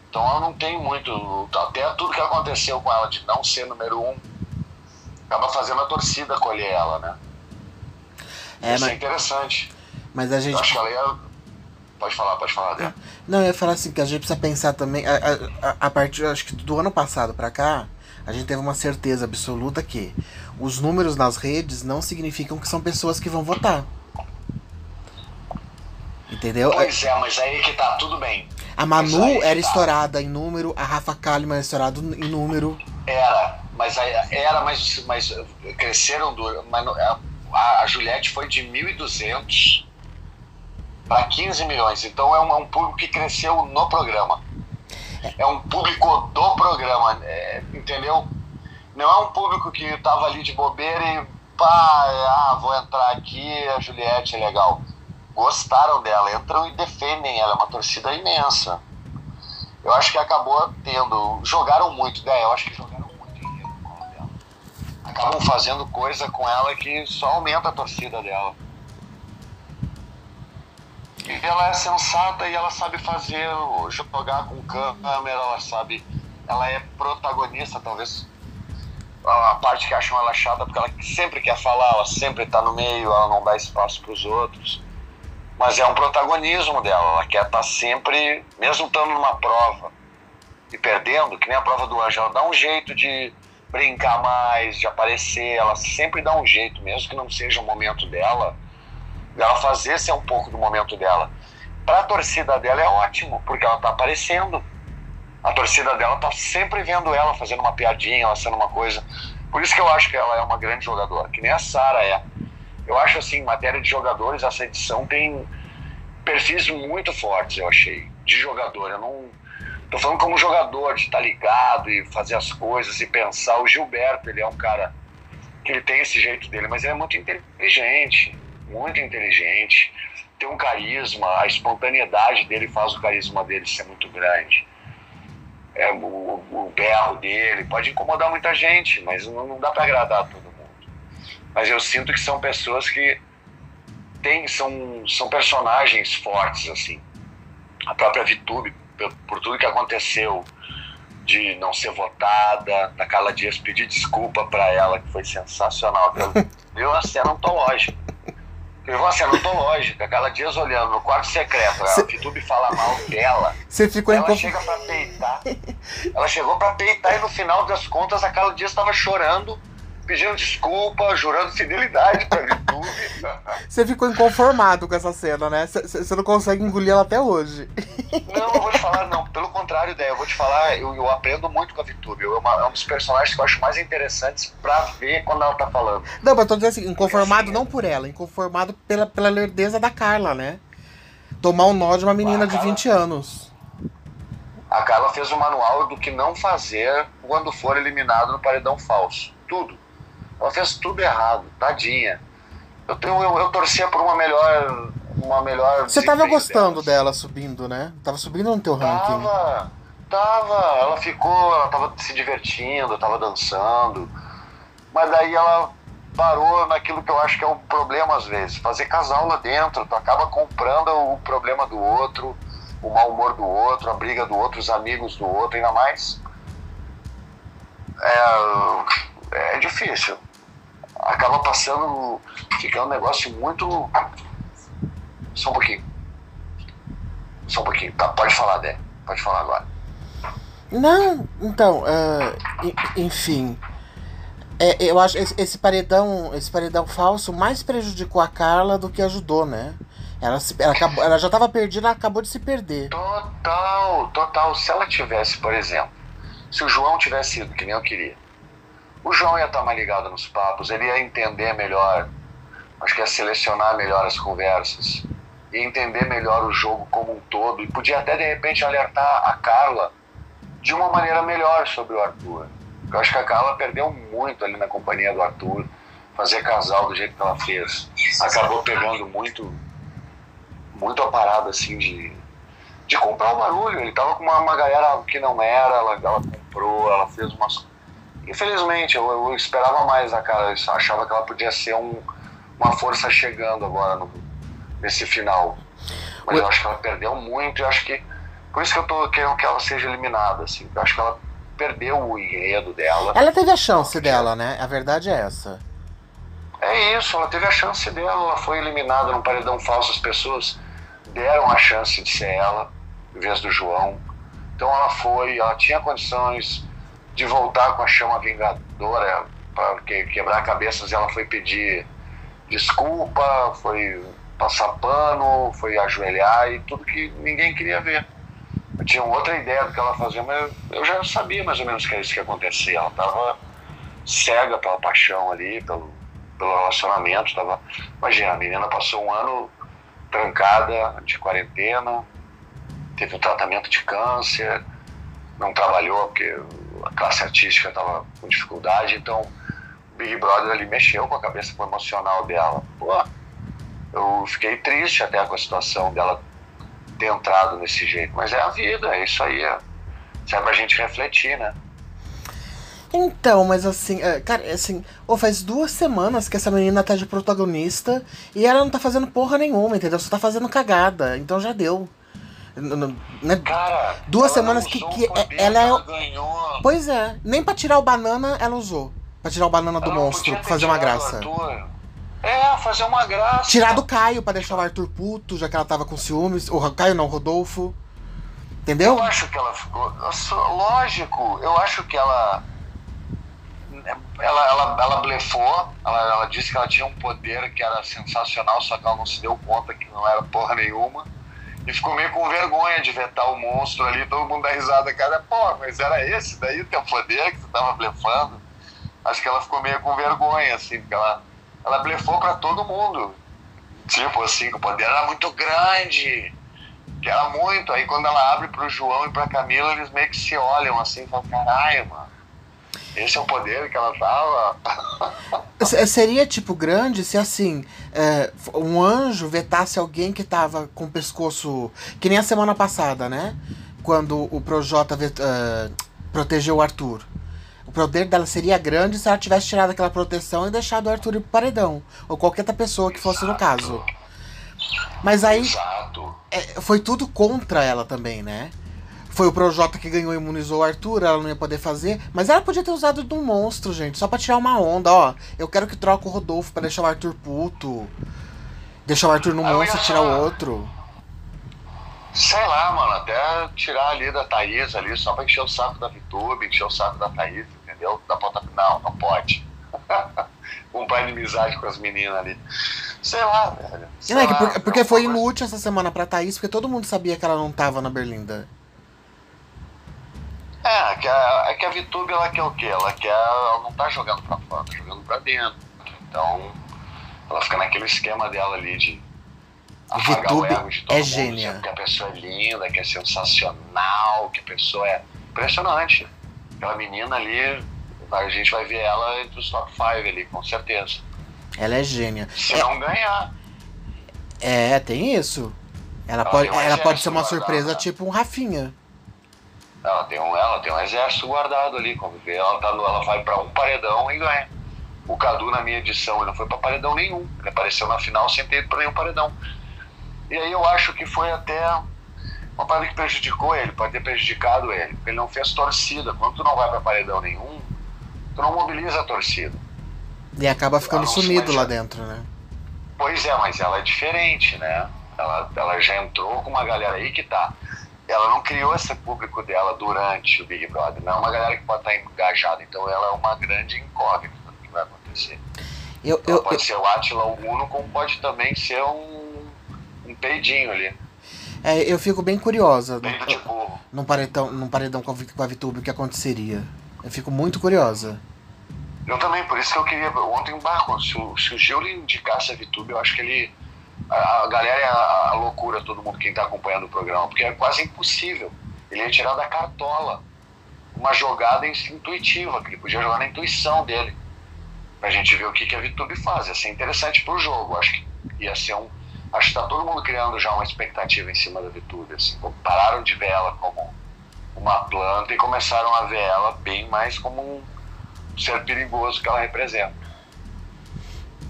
Então ela não tem muito. Até tudo que aconteceu com ela de não ser número um, acaba fazendo a torcida colher ela, né? É, Isso é mas... é interessante. Mas a gente. Eu acho que ela ia. Pode falar, pode falar. Né? Não, eu ia falar assim, que a gente precisa pensar também. A, a, a partir, acho que do ano passado pra cá, a gente teve uma certeza absoluta que os números nas redes não significam que são pessoas que vão votar. Entendeu? Pois é, mas aí que tá, tudo bem. A Manu era tá. estourada em número, a Rafa Kalimann era estourada em número. Era, mas era, mas, mas cresceram do. Mas a, a Juliette foi de 1.200 para 15 milhões. Então é um, é um público que cresceu no programa é um público do programa, é, entendeu? Não é um público que tava ali de bobeira e pá, ah, vou entrar aqui, a Juliette é legal. Gostaram dela, entram e defendem ela, é uma torcida imensa. Eu acho que acabou tendo. Jogaram muito, né? Eu acho que jogaram muito em dela. Acabam fazendo coisa com ela que só aumenta a torcida dela. Ela é sensata e ela sabe fazer, jogar com câmera, ela sabe. Ela é protagonista, talvez. A parte que acham ela chata, porque ela sempre quer falar, ela sempre tá no meio, ela não dá espaço para os outros. Mas é um protagonismo dela, ela quer estar tá sempre, mesmo estando numa prova e perdendo, que nem a prova do anjo, ela dá um jeito de brincar mais, de aparecer, ela sempre dá um jeito, mesmo que não seja o momento dela ela fazer ser um pouco do momento dela. Para a torcida dela é ótimo, porque ela está aparecendo. A torcida dela está sempre vendo ela fazendo uma piadinha, ela sendo uma coisa. Por isso que eu acho que ela é uma grande jogadora, que nem a Sara é. Eu acho assim, em matéria de jogadores, essa edição tem perfis muito fortes, eu achei, de jogador. Eu não tô falando como jogador, de estar tá ligado e fazer as coisas e pensar. O Gilberto, ele é um cara que ele tem esse jeito dele, mas ele é muito inteligente muito inteligente, tem um carisma, a espontaneidade dele faz o carisma dele ser muito grande. É, o, o berro dele pode incomodar muita gente, mas não, não dá para agradar todo mundo. Mas eu sinto que são pessoas que tem, são, são personagens fortes, assim. A própria Vitube, por, por tudo que aconteceu, de não ser votada, da Carla Dias pedir desculpa para ela, que foi sensacional. Viu uma cena antológica. Viu uma cena antológica. A Carla Dias olhando no quarto secreto, Cê... a Vitube fala mal dela. Você ficou Ela chega pra peitar. Ela chegou pra peitar e no final das contas a Carla Dias estava chorando pedindo desculpa, jurando fidelidade pra YouTube. Você ficou inconformado com essa cena, né? Você não consegue engolir ela até hoje. Não, eu vou te falar, não. Pelo contrário, ideia, eu vou te falar, eu, eu aprendo muito com a VTube. Eu, é, é um dos personagens que eu acho mais interessantes pra ver quando ela tá falando. Não, mas eu tô dizendo assim, inconformado não por ela, inconformado pela, pela lerdeza da Carla, né? Tomar um nó de uma menina de 20 anos. A Carla fez um manual do que não fazer quando for eliminado no paredão falso. Tudo ela fez tudo errado, tadinha. Eu, eu, eu, eu torcia por uma melhor. Uma melhor Você tava gostando dela subindo, né? Tava subindo no teu ranking. Tava, tava. Ela ficou, ela tava se divertindo, tava dançando. Mas daí ela parou naquilo que eu acho que é o um problema às vezes. Fazer casal lá dentro, tu acaba comprando o problema do outro, o mau humor do outro, a briga do outro, os amigos do outro, ainda mais. É, é difícil acaba passando, ficando um negócio muito. Só um pouquinho. Só um pouquinho. Tá, pode falar, Dé. Pode falar agora. Não, então, uh, enfim. É, eu acho esse, esse paredão, esse paredão falso mais prejudicou a Carla do que ajudou, né? Ela, se, ela, acabou, ela já estava perdida, ela acabou de se perder. Total, total. Se ela tivesse, por exemplo, se o João tivesse ido, que nem eu queria, o João ia estar mais ligado nos papos, ele ia entender melhor, acho que ia selecionar melhor as conversas, ia entender melhor o jogo como um todo e podia até de repente alertar a Carla de uma maneira melhor sobre o Arthur. Eu acho que a Carla perdeu muito ali na companhia do Arthur, fazer casal do jeito que ela fez. Acabou pegando muito, muito a parada assim de, de comprar o barulho. Ele tava com uma, uma galera que não era, ela, ela comprou, ela fez umas Infelizmente, eu, eu, esperava mais a cara. Eu achava que ela podia ser um, uma força chegando agora no, nesse final. Mas eu acho que ela perdeu muito e acho que. Por isso que eu tô querendo que ela seja eliminada, assim. Eu acho que ela perdeu o enredo dela. Ela teve a chance dela, né? A verdade é essa. É isso, ela teve a chance dela, ela foi eliminada num paredão falso, as pessoas deram a chance de ser ela, em vez do João. Então ela foi, ela tinha condições, de voltar com a chama vingadora para que, quebrar cabeças. Ela foi pedir desculpa, foi passar pano, foi ajoelhar e tudo que ninguém queria ver. Eu tinha outra ideia do que ela fazia, mas eu já sabia mais ou menos que era isso que ia acontecer. Ela estava cega pela paixão ali, pelo, pelo relacionamento. Tava... Imagina, a menina passou um ano trancada de quarentena, teve um tratamento de câncer, não trabalhou porque a classe artística estava com dificuldade, então o Big Brother ali mexeu com a cabeça emocional dela. Pô, eu fiquei triste até com a situação dela ter entrado desse jeito, mas é a vida, é isso aí. É, é pra gente refletir, né? Então, mas assim, é, cara, assim, oh, faz duas semanas que essa menina tá de protagonista e ela não tá fazendo porra nenhuma, entendeu? Só tá fazendo cagada, então já deu. Né? Cara, duas semanas que, que ela é. Ela ganhou. Pois é, nem pra tirar o banana ela usou. Pra tirar o banana do ela monstro, pra fazer uma graça. É, fazer uma graça. Tirar do Caio pra deixar o Arthur puto, já que ela tava com ciúmes. O Caio não, o Rodolfo. Entendeu? Eu acho que ela ficou. Lógico, eu acho que ela. Ela, ela, ela blefou, ela, ela disse que ela tinha um poder que era sensacional, só que ela não se deu conta que não era porra nenhuma e ficou meio com vergonha de vetar o monstro ali, todo mundo dá risada, cara, pô, mas era esse daí o teu poder que você tava blefando? Acho que ela ficou meio com vergonha, assim, porque ela, ela blefou para todo mundo. Tipo assim, que o poder era muito grande, que era muito. Aí quando ela abre pro João e pra Camila, eles meio que se olham assim falam, caralho, mano. Esse é o poder que ela tava. Seria tipo grande se assim é, um anjo vetasse alguém que tava com o pescoço. Que nem a semana passada, né? Quando o Projota uh, protegeu o Arthur. O poder dela seria grande se ela tivesse tirado aquela proteção e deixado o Arthur ir pro paredão. Ou qualquer outra pessoa que fosse Exato. no caso. Mas aí é, foi tudo contra ela também, né? Foi o Projota que ganhou e imunizou o Arthur, ela não ia poder fazer. Mas ela podia ter usado de um monstro, gente, só pra tirar uma onda, ó. Eu quero que troque o Rodolfo pra deixar o Arthur puto. Deixar o Arthur no Ah, monstro e tirar o outro. Sei lá, mano, até tirar ali da Thaís ali, só pra encher o saco da Vitube, encher o saco da Thaís, entendeu? Da ponta. Não, não pode. Comprar inimizade com as meninas ali. Sei lá, velho. Sei Não, é lá, porque é foi uma coisa- inútil essa semana pra Thaís, porque todo mundo sabia que ela não tava na Berlinda. É, que a, é que a Vitube ela quer o quê? Ela quer. Ela não tá jogando pra fora, tá jogando pra dentro. Então, ela fica naquele esquema dela ali de. afagar o Vitube ego de todo é mundo, gênia. Que a pessoa é linda, que é sensacional, que a pessoa é impressionante. Aquela menina ali, a gente vai ver ela entre os top 5 ali, com certeza. Ela é gênia. Se não ganhar. É, tem isso. Ela Ela pode, ela pode ser uma surpresa, né? tipo um Rafinha. Ela tem um, ela tem um exército guardado ali, como vê, ela, tá, ela vai pra um paredão e ganha. O Cadu, na minha edição, ele não foi pra paredão nenhum. Ele apareceu na final sem ter ido pra nenhum paredão. E aí eu acho que foi até uma parada que prejudicou ele, pode ter prejudicado ele. Porque ele não fez torcida. Quando tu não vai pra paredão nenhum, tu não mobiliza a torcida. E acaba ficando se sumido lá mexe. dentro, né? Pois é, mas ela é diferente, né? Ela, ela já entrou com uma galera aí que tá. Ela não criou esse público dela durante o Big Brother. Não é uma galera que pode estar engajada. Então ela é uma grande incógnita do que vai acontecer. Eu, eu, pode eu- ser o Atila o Uno, como pode também ser um, um peidinho ali. é, eu fico bem curiosa Peido de burro. num paredão, num paredão com a, a Vitube o que aconteceria. Eu fico muito curiosa. Eu também, por isso que eu queria. Ontem, bah, se, o, se o Gil indicasse a VTube, eu acho que ele. A, a galera é a, a loucura, todo mundo quem tá acompanhando o programa, porque é quase impossível. Ele ia tirar da cartola uma jogada intuitiva, que ele podia jogar na intuição dele. Pra gente ver o que, que a VTube faz. Ia ser interessante pro jogo. Acho que ia ser um. Acho que tá todo mundo criando já uma expectativa em cima da VTube. Assim, pararam de ver ela como uma planta e começaram a ver ela bem mais como um ser perigoso que ela representa.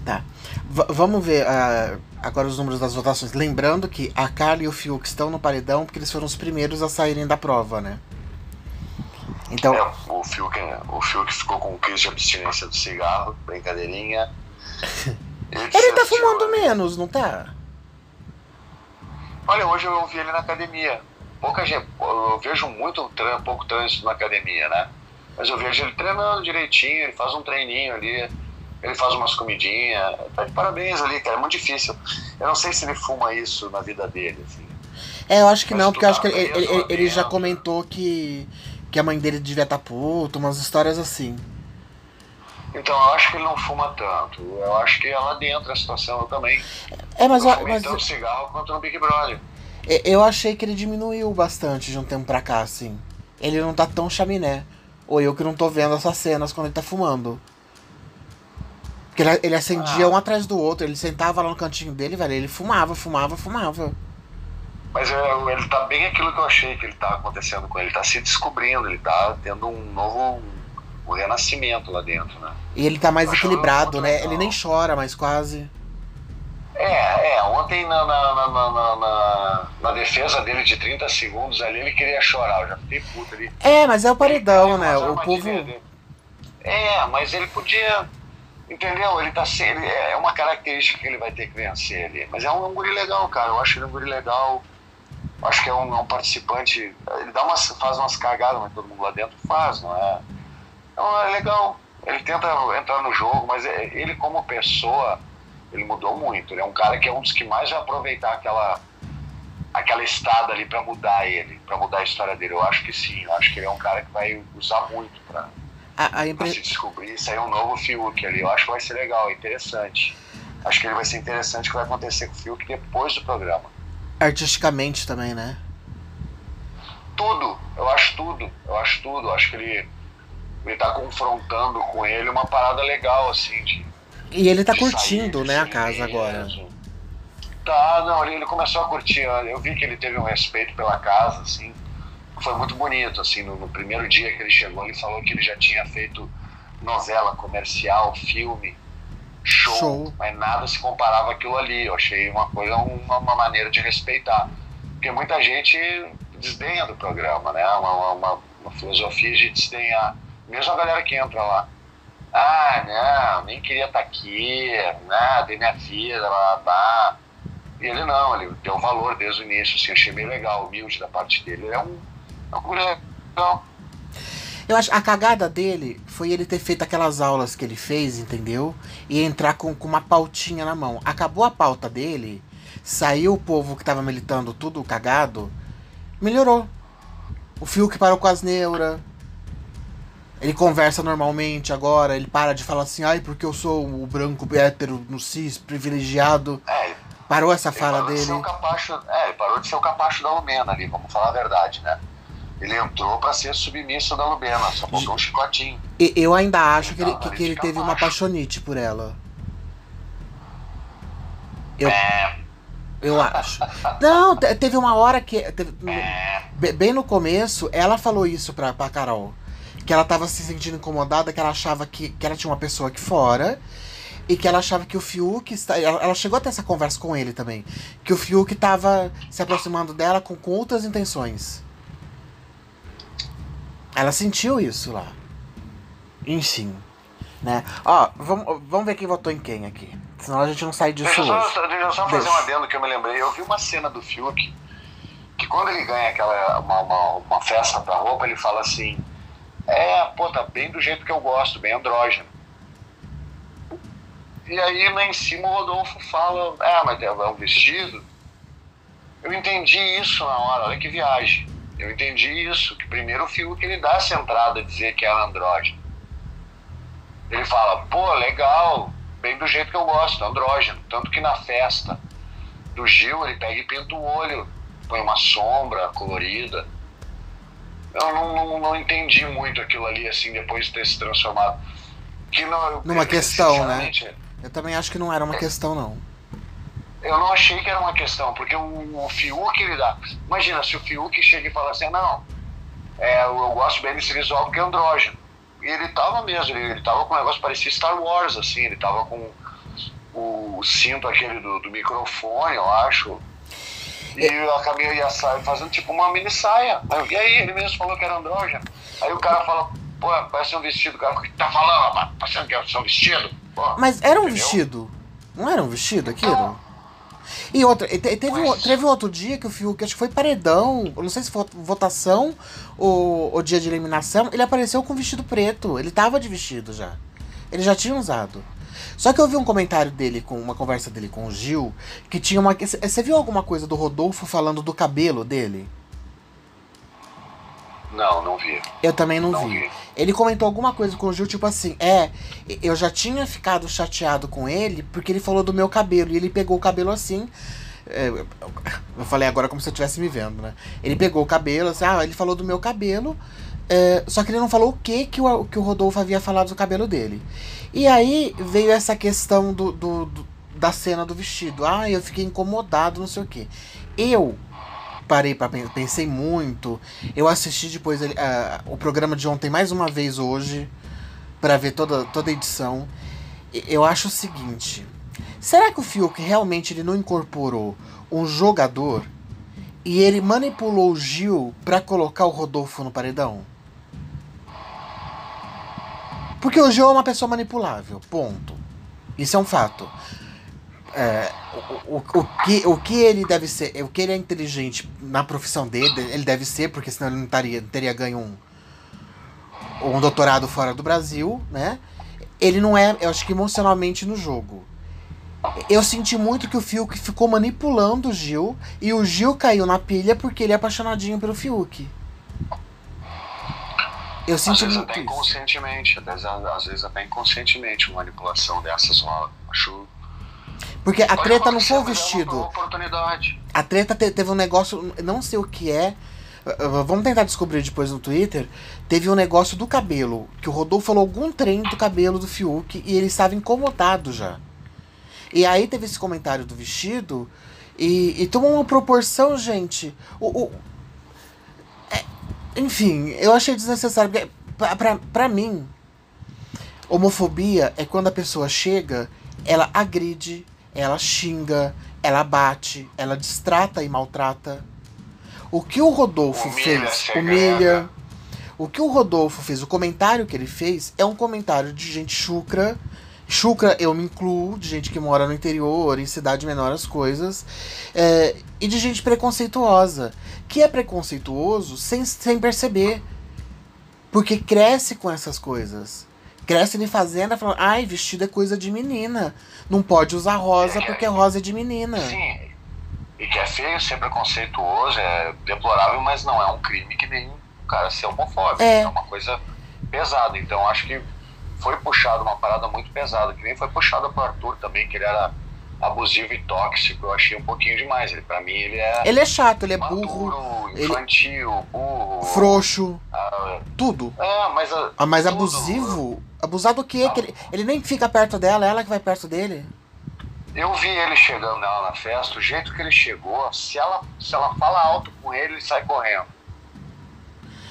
Tá. V- vamos ver ah, agora os números das votações. Lembrando que a Carla e o Fiuk estão no paredão porque eles foram os primeiros a saírem da prova, né? Então, É, o Fiuk, o Fiuk ficou com crise de abstinência do cigarro, brincadeirinha. ele tá desistiu, fumando né? menos, não tá? Olha, hoje eu ouvi ele na academia. Pouca gente, eu vejo muito pouco trânsito na academia, né? Mas eu vejo ele treinando direitinho, ele faz um treininho ali, ele faz umas comidinhas. Tá de parabéns ali, cara, é muito difícil. Eu não sei se ele fuma isso na vida dele, assim. É, eu acho que Mas não, porque eu acho que tá ele, ele- ele- já dentro. comentou que, que a mãe dele devia estar puta, umas histórias assim. Então eu acho que ele não fuma tanto. Eu acho que é lá dentro a situação eu também. É, mas, eu fumei mas tanto cigarro quanto no Big Brother. eu- eu achei que ele diminuiu bastante de um tempo pra cá, assim. Ele não tá tão chaminé. Ou eu que não tô vendo essas cenas quando ele tá fumando. Porque ele, ele acendia Ah. um atrás do outro, ele sentava lá no cantinho dele, velho, ele fumava, fumava, fumava. Mas é, ele tá bem aquilo que eu achei que ele tá acontecendo com ele. Ele tá se descobrindo, ele tá tendo um novo um renascimento lá dentro, né? E ele tá mais Acho equilibrado, né? Ele nem chora mais quase. É, é, ontem na, na, na, na, defesa dele de 30 segundos ali, ele queria chorar, eu já fiquei puto ali. É, mas é o paredão, né? O povo. É, mas ele podia. Entendeu? Ele tá se- ele É uma característica que ele vai ter que vencer ali. Mas é um, um guri legal, cara. Eu acho ele um guri legal. Acho que é um, é um participante. Ele dá umas, faz umas cagadas, mas todo mundo lá dentro faz, não é? Então é legal. Ele tenta entrar no jogo, mas é- ele, como pessoa, ele mudou muito. Ele é um cara que é um dos que mais vai aproveitar aquela aquela estada ali pra mudar ele, pra mudar a história dele. Eu acho que sim. Eu acho que ele é um cara que vai usar muito pra, A, a pra impre- se descobrir e sair um novo Fiuk ali. Eu acho que vai ser legal, interessante. Acho que ele vai ser interessante o que vai acontecer com o Fiuk depois do programa. Artisticamente também, né? Tudo, eu acho tudo, eu acho tudo. Eu acho que ele, ele tá confrontando com ele uma parada legal, assim, de. E ele tá curtindo, sair né, a casa agora. Tá, não, ele ele começou a curtir. Eu vi que ele teve um respeito pela casa, assim. Foi muito bonito, assim, no, no primeiro dia que ele chegou, ele falou que ele já tinha feito novela comercial, filme. show, Show. mas nada se comparava àquilo ali. Eu achei uma coisa, uma, uma maneira de respeitar. Porque muita gente desdenha do programa, né? Uma, uma, uma- filosofia de desdenhar. Mesmo a galera que entra lá. Ah, não, nem queria estar aqui, né? Dei minha vida, blá, blá, blá. E ele não, ele deu valor desde o início, assim, achei bem legal, humilde da parte dele. Ele é um, legal. Eu acho a cagada dele foi ele ter feito aquelas aulas que ele fez, entendeu? E entrar com, com uma pautinha na mão. Acabou a pauta dele, saiu o povo que tava militando tudo cagado, melhorou. O Fiuk parou com as neuras. Ele conversa normalmente agora, ele para de falar assim, ai, porque eu sou o branco hétero no cis, privilegiado. É, Parou essa fala parou de ser dele. o capacho, é, ele parou de ser o capacho da Lumena ali, vamos falar a verdade, né? Ele entrou pra ser submisso da Lumena, só faltou um chicotinho. E eu ainda acho que ele, que, ele que ele fica teve uma macho. paixonite por ela. Eu, É, eu acho. Não, te- teve uma hora que. teve- é, be- bem no começo, ela falou isso pra, pra Carol. Que ela tava se sentindo incomodada, que ela achava que, que ela tinha uma pessoa aqui fora. E que ela achava que o Fiuk. Está, ela, chegou a ter essa conversa com ele também. Que o Fiuk tava se aproximando dela com, com outras intenções. Ela sentiu isso lá. Enfim. Né? Ó, vamos, vamos ver quem votou em quem aqui. Senão a gente não sai disso Deixa eu hoje. só, deixa eu só fazer um adendo que eu me lembrei. Eu vi uma cena do Fiuk que quando ele ganha aquela uma, uma, uma festa pra roupa, ele fala assim: É, pô, tá bem do jeito que eu gosto, bem andrógeno. E aí lá em cima o Rodolfo fala: É, mas é um vestido. Eu entendi isso na hora, olha que viagem. Eu entendi isso, que primeiro o Fiuk ele dá essa entrada a dizer que era andrógeno. Ele fala, pô, legal, bem do jeito que eu gosto, andrógeno. Tanto que na festa do Gil, ele pega e pinta o olho, põe uma sombra colorida. Eu não, não, não entendi muito aquilo ali, assim, depois de ter se transformado. Que não, Numa questão, né? sinceramente, Eu também acho que não era uma questão, não. Eu não achei que era uma questão, porque o, o Fiuk, ele dá. Imagina, se o Fiuk chega e fala assim, não, é, eu, eu gosto bem desse visual porque é andrógeno. E ele tava mesmo, ele, ele tava com um negócio parecia Star Wars, assim, ele tava com o cinto aquele do, do microfone, eu acho. E a Camila ia sair fazendo tipo uma mini saia. E aí, ele mesmo falou que era andrógeno. Aí o cara fala, pô, parece um vestido. O cara, o que tá falando, rapaz? Parecendo que é um vestido? Pô, Mas era um entendeu? vestido. Não era um vestido aquilo? Não. E outra, te- teve, um, teve um outro dia que o Fiuk, acho que foi paredão, não sei se foi votação ou, ou dia de eliminação, ele apareceu com vestido preto. Ele tava de vestido já. Ele já tinha usado. Só que eu vi um comentário dele, com uma conversa dele com o Gil, que tinha uma. Você viu alguma coisa do Rodolfo falando do cabelo dele? Não, não vi. Eu também não, Não vi. vi. Ele comentou alguma coisa com o Gil, tipo assim, é, eu já tinha ficado chateado com ele porque ele falou do meu cabelo. E ele pegou o cabelo assim. é, eu falei agora como se eu estivesse me vendo, né? Ele pegou o cabelo, assim, ah, ele falou do meu cabelo. é, só que ele não falou o que que o, que o Rodolfo havia falado do cabelo dele. E aí veio essa questão do, do- do- da cena do vestido. Ah, eu fiquei incomodado, não sei o que. Eu parei para pensei muito. Eu assisti depois o programa de ontem mais uma vez hoje para ver toda toda a edição. Eu acho o seguinte: será que o Fiuk realmente ele não incorporou um jogador e ele manipulou o Gil para colocar o Rodolfo no paredão? Porque o Gil é uma pessoa manipulável, ponto. Isso é um fato. É, o, o, o, que, o que ele deve ser, o que ele é inteligente na profissão dele, ele deve ser, porque senão ele não taria, teria ganho um, um doutorado fora do Brasil, né? Ele não é, eu acho que emocionalmente no jogo. Eu senti muito que o Fiuk ficou manipulando o Gil e o Gil caiu na pilha porque ele é apaixonadinho pelo Fiuk. Eu Às senti vezes muito até isso. inconscientemente, às vezes, às até inconscientemente manipulação dessas rola. Acho. Porque a treta não foi o vestido. A treta te- teve um negócio, não sei o que é. Vamos tentar descobrir depois no Twitter. Teve um negócio do cabelo. Que o Rodolfo falou algum trem do cabelo do Fiuk e ele estava incomodado já. E aí teve esse comentário do vestido. E, e tomou uma proporção, gente. O, o- é, enfim, eu achei desnecessário. Porque, pra, pra, pra mim, homofobia é quando a pessoa chega ela agride, ela xinga, ela bate, ela distrata e maltrata. O que o Rodolfo Humilha, fez, segrega. humilha. O que o Rodolfo fez, o comentário que ele fez é um comentário de gente chucra. Chucra, eu me incluo, de gente que mora no interior, em cidade menor, as coisas. é, e de gente preconceituosa. Que é preconceituoso sem, sem perceber. Porque cresce com essas coisas. Cresce em fazenda falando, ai, vestido é coisa de menina. Não pode usar rosa porque rosa é de menina. Sim. E que é feio ser preconceituoso, é deplorável, mas não é um crime que nem o cara ser homofóbico. É. É uma coisa pesada. Então acho que foi puxado uma parada muito pesada, que nem foi puxada pro Arthur também, que ele era abusivo e tóxico. Eu achei um pouquinho demais. Ele, pra mim, ele é. Ele é chato, ele é burro, maduro, ele- infantil, burro. frouxo, ah, tudo. é, mas. ah, Ah, mas tudo. abusivo? Abusado o quê? Que ele, ele nem fica perto dela, ela que vai perto dele. Eu vi ele chegando nela na festa, o jeito que ele chegou, se ela, se ela fala alto com ele, ele sai correndo.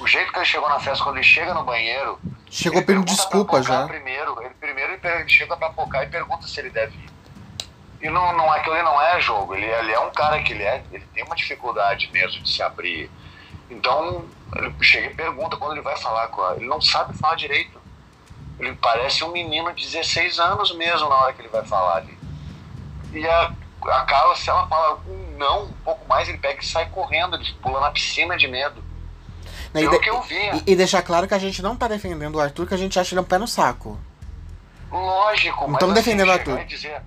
O jeito que ele chegou na festa, quando ele chega no banheiro. Chegou ele pedindo desculpa já. Primeiro, ele primeiro ele chega pra Pocá e pergunta se ele deve ir. E não, não, aquilo ali não é jogo, ele, ele é um cara que ele é, ele tem uma dificuldade mesmo de se abrir. Então, ele chega e pergunta quando ele vai falar com ela. Ele não sabe falar direito. Ele parece um menino de 16 anos mesmo na hora que ele vai falar ali. E a, a Carla, se ela fala um não, um pouco mais, ele pega e sai correndo, ele pula na piscina de medo. E, Pelo que eu vi. e- e deixar claro que a gente não tá defendendo o Arthur, que a gente acha ele um pé no saco. Lógico, Não mas tamo assim, defendendo o Arthur. dizer-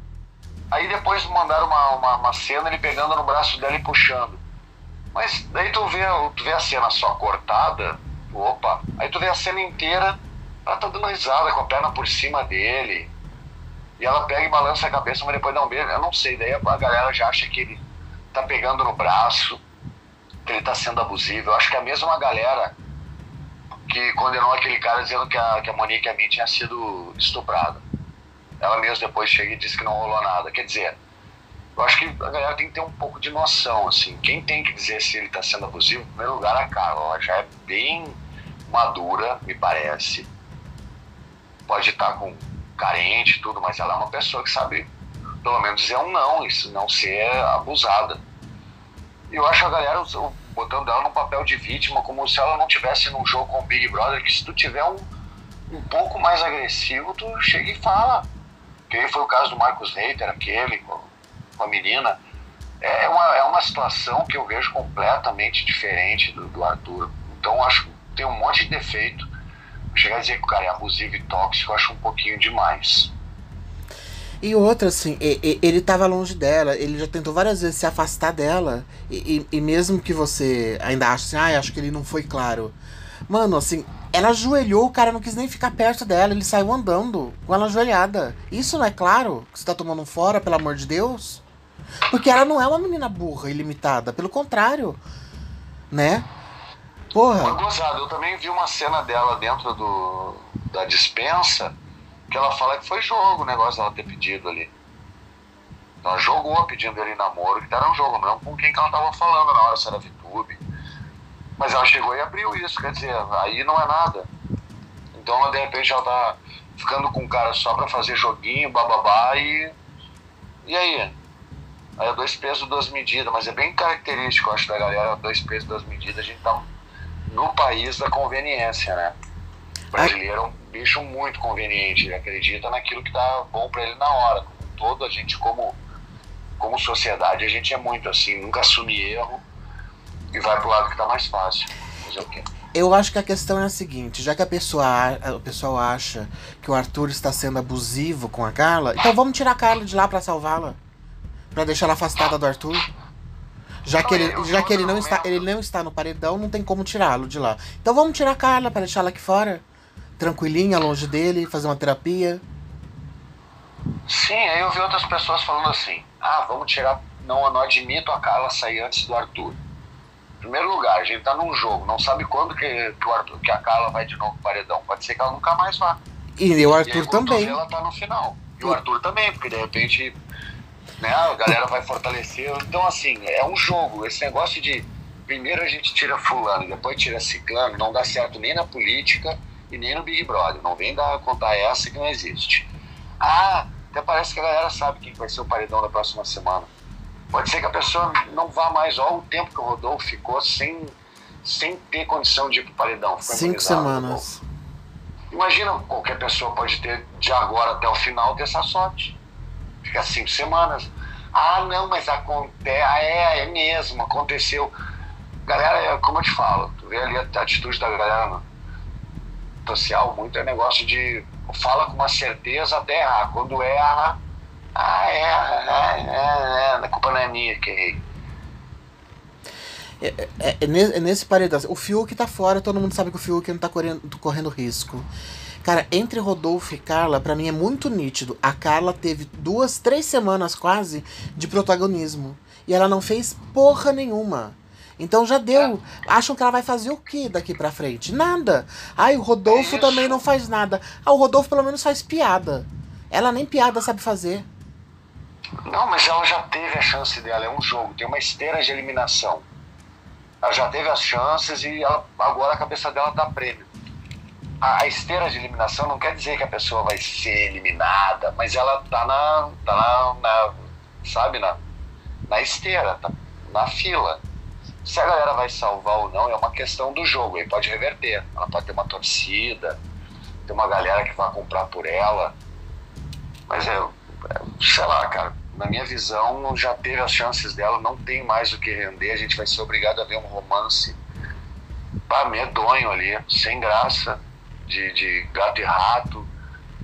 Aí depois mandaram uma, uma, uma cena ele pegando no braço dela e puxando. Mas daí tu vê, tu vê a cena só cortada, opa. Aí tu vê a cena inteira, ela tá dando risada com a perna por cima dele. E ela pega e balança a cabeça, mas depois dá um beijo. Eu não sei, daí a galera já acha que ele tá pegando no braço, que ele tá sendo abusivo. Eu acho que é a mesma galera que condenou aquele cara dizendo que a, que a Monique Amin tinha sido estuprada. Ela mesma depois chega e disse que não rolou nada. Quer dizer, eu acho que a galera tem que ter um pouco de noção, assim. Quem tem que dizer se ele está sendo abusivo, em primeiro lugar, a Carla. Ela já é bem madura, me parece. Pode estar com carente e tudo, mas ela é uma pessoa que sabe, pelo menos, dizer um não, isso não ser abusada. E eu acho a galera botando ela num papel de vítima, como se ela não tivesse num jogo com o Big Brother, que se tu tiver um, um pouco mais agressivo, tu chega e fala. Que foi o caso do Marcos Reiter, aquele, com, a menina. É uma, é uma situação que eu vejo completamente diferente do, do Arthur. Então acho que tem um monte de defeito. Chegar a dizer que o cara é abusivo e tóxico, eu acho um pouquinho demais. E outra, assim, ele tava longe dela, ele já tentou várias vezes se afastar dela, e, e- e mesmo que você ainda ache assim, ah, acho que ele não foi claro. Mano, assim, ela ajoelhou, o cara não quis nem ficar perto dela, ele saiu andando com ela ajoelhada. Isso não é claro que você tá tomando um fora, pelo amor de Deus? Porque ela não é uma menina burra, ilimitada, pelo contrário, né? Porra, gozado, eu também vi uma cena dela dentro do, da dispensa que ela fala que foi jogo o negócio dela ter pedido ali. Ela jogou pedindo ele namoro, que era um jogo, não com quem que ela tava falando na hora, se era. Mas ela chegou e abriu isso, quer dizer, aí não é nada. Então de repente ela tá ficando com o cara só pra fazer joguinho, bababá e. E aí? Aí é dois pesos, duas medidas, mas é bem característico, eu acho, da galera, dois pesos, duas medidas, a gente tá no país da conveniência, né? O brasileiro é um bicho muito conveniente, ele acredita naquilo que tá bom pra ele na hora. Como todo, a gente, como, como sociedade, a gente é muito assim, nunca assume erro e vai pro lado que tá mais fácil. Fazer o quê? Eu acho que a questão é a seguinte, já que a pessoa, o pessoal acha que o Arthur está sendo abusivo com a Carla, então vamos tirar a Carla de lá pra salvá-la. Pra deixar ela afastada do Arthur. Já que ele, já que ele não está, argumento. ele não está no paredão, não tem como tirá-lo de lá. Então vamos tirar a Carla pra deixá-la aqui fora. Tranquilinha, longe dele, fazer uma terapia. Sim, aí eu vi outras pessoas falando assim: ah, vamos tirar. Não, eu não admito a Carla sair antes do Arthur. Em primeiro lugar, a gente tá num jogo, não sabe quando que, que, o Arthur, que a Carla vai de novo pro paredão. Pode ser que ela nunca mais vá. E o E aí, Arthur quando tu também. ela tá no final. E o Arthur também, porque de repente né, a galera vai fortalecer. Então, assim, é um jogo. Esse negócio de primeiro a gente tira fulano e depois tira ciclano, não dá certo nem na política e nem no Big Brother. Não vem dar, contar essa que não existe. Ah, até parece que a galera sabe quem vai ser o paredão da próxima semana. Pode ser que a pessoa não vá mais. Olha o tempo que o Rodolfo ficou sem, sem ter condição de ir pro paredão. Cinco semanas. Imagina, qualquer pessoa pode ter, de agora até o final, ter essa sorte. Ficar cinco semanas. Ah, não, mas acontece. Ah, é, é mesmo, aconteceu. Galera, é como eu te falo, tu vê ali a atitude da galera no social, muito é negócio de fala com uma certeza até errar. Quando erra, ah, é, é, é, é, a culpa não é minha que. É, é, é, nesse paredão. O Fiuk tá fora, todo mundo sabe que o Fiuk não tá correndo, correndo risco. Cara, entre Rodolfo e Carla, para mim é muito nítido. A Carla teve duas, três semanas quase de protagonismo. E ela não fez porra nenhuma. Então já deu. Acham que ela vai fazer o que daqui pra frente? Nada. Ai, o Rodolfo é também não faz nada. Ah, o Rodolfo pelo menos faz piada. Ela nem piada sabe fazer. Não, mas ela já teve a chance dela. É um jogo, tem uma esteira de eliminação. Ela já teve as chances e ela, agora a cabeça dela tá prêmio. A, a, esteira de eliminação não quer dizer que a pessoa vai ser eliminada, mas ela tá na. tá na, na sabe, na, na esteira, tá na fila. Se a galera vai salvar ou não é uma questão do jogo, aí pode reverter. Ela pode ter uma torcida, ter uma galera que vai comprar por ela. Mas é, sei lá, cara, na minha visão, já teve as chances dela, não tem mais o que render, a gente vai ser obrigado a ver um romance pá, medonho ali, sem graça, de, de gato e rato.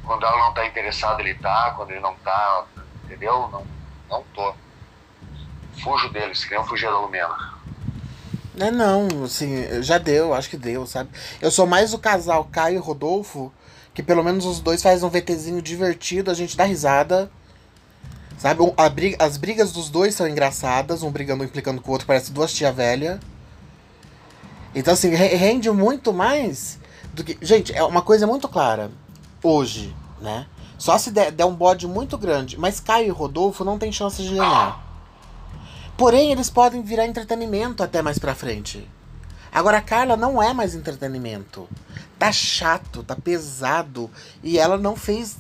Quando ela não tá interessada, ele tá, quando ele não tá, entendeu? Não, não tô. Fujo deles, queriam fugir da Lumena. É não, assim, já deu, acho que deu, sabe? Eu sou mais o casal Caio e Rodolfo, que pelo menos os dois fazem um VTzinho divertido, a gente dá risada. Sabe? Briga, as brigas dos dois são engraçadas, um brigando implicando com o outro, parece duas tia velha. Então, assim, rende muito mais do que. Gente, é uma coisa muito clara. Hoje, né? Só se der, der um bode muito grande. Mas Caio e Rodolfo não tem chance de ganhar. Porém, eles podem virar entretenimento até mais pra frente. Agora, a Carla não é mais entretenimento. Tá chato, tá pesado. E ela não fez.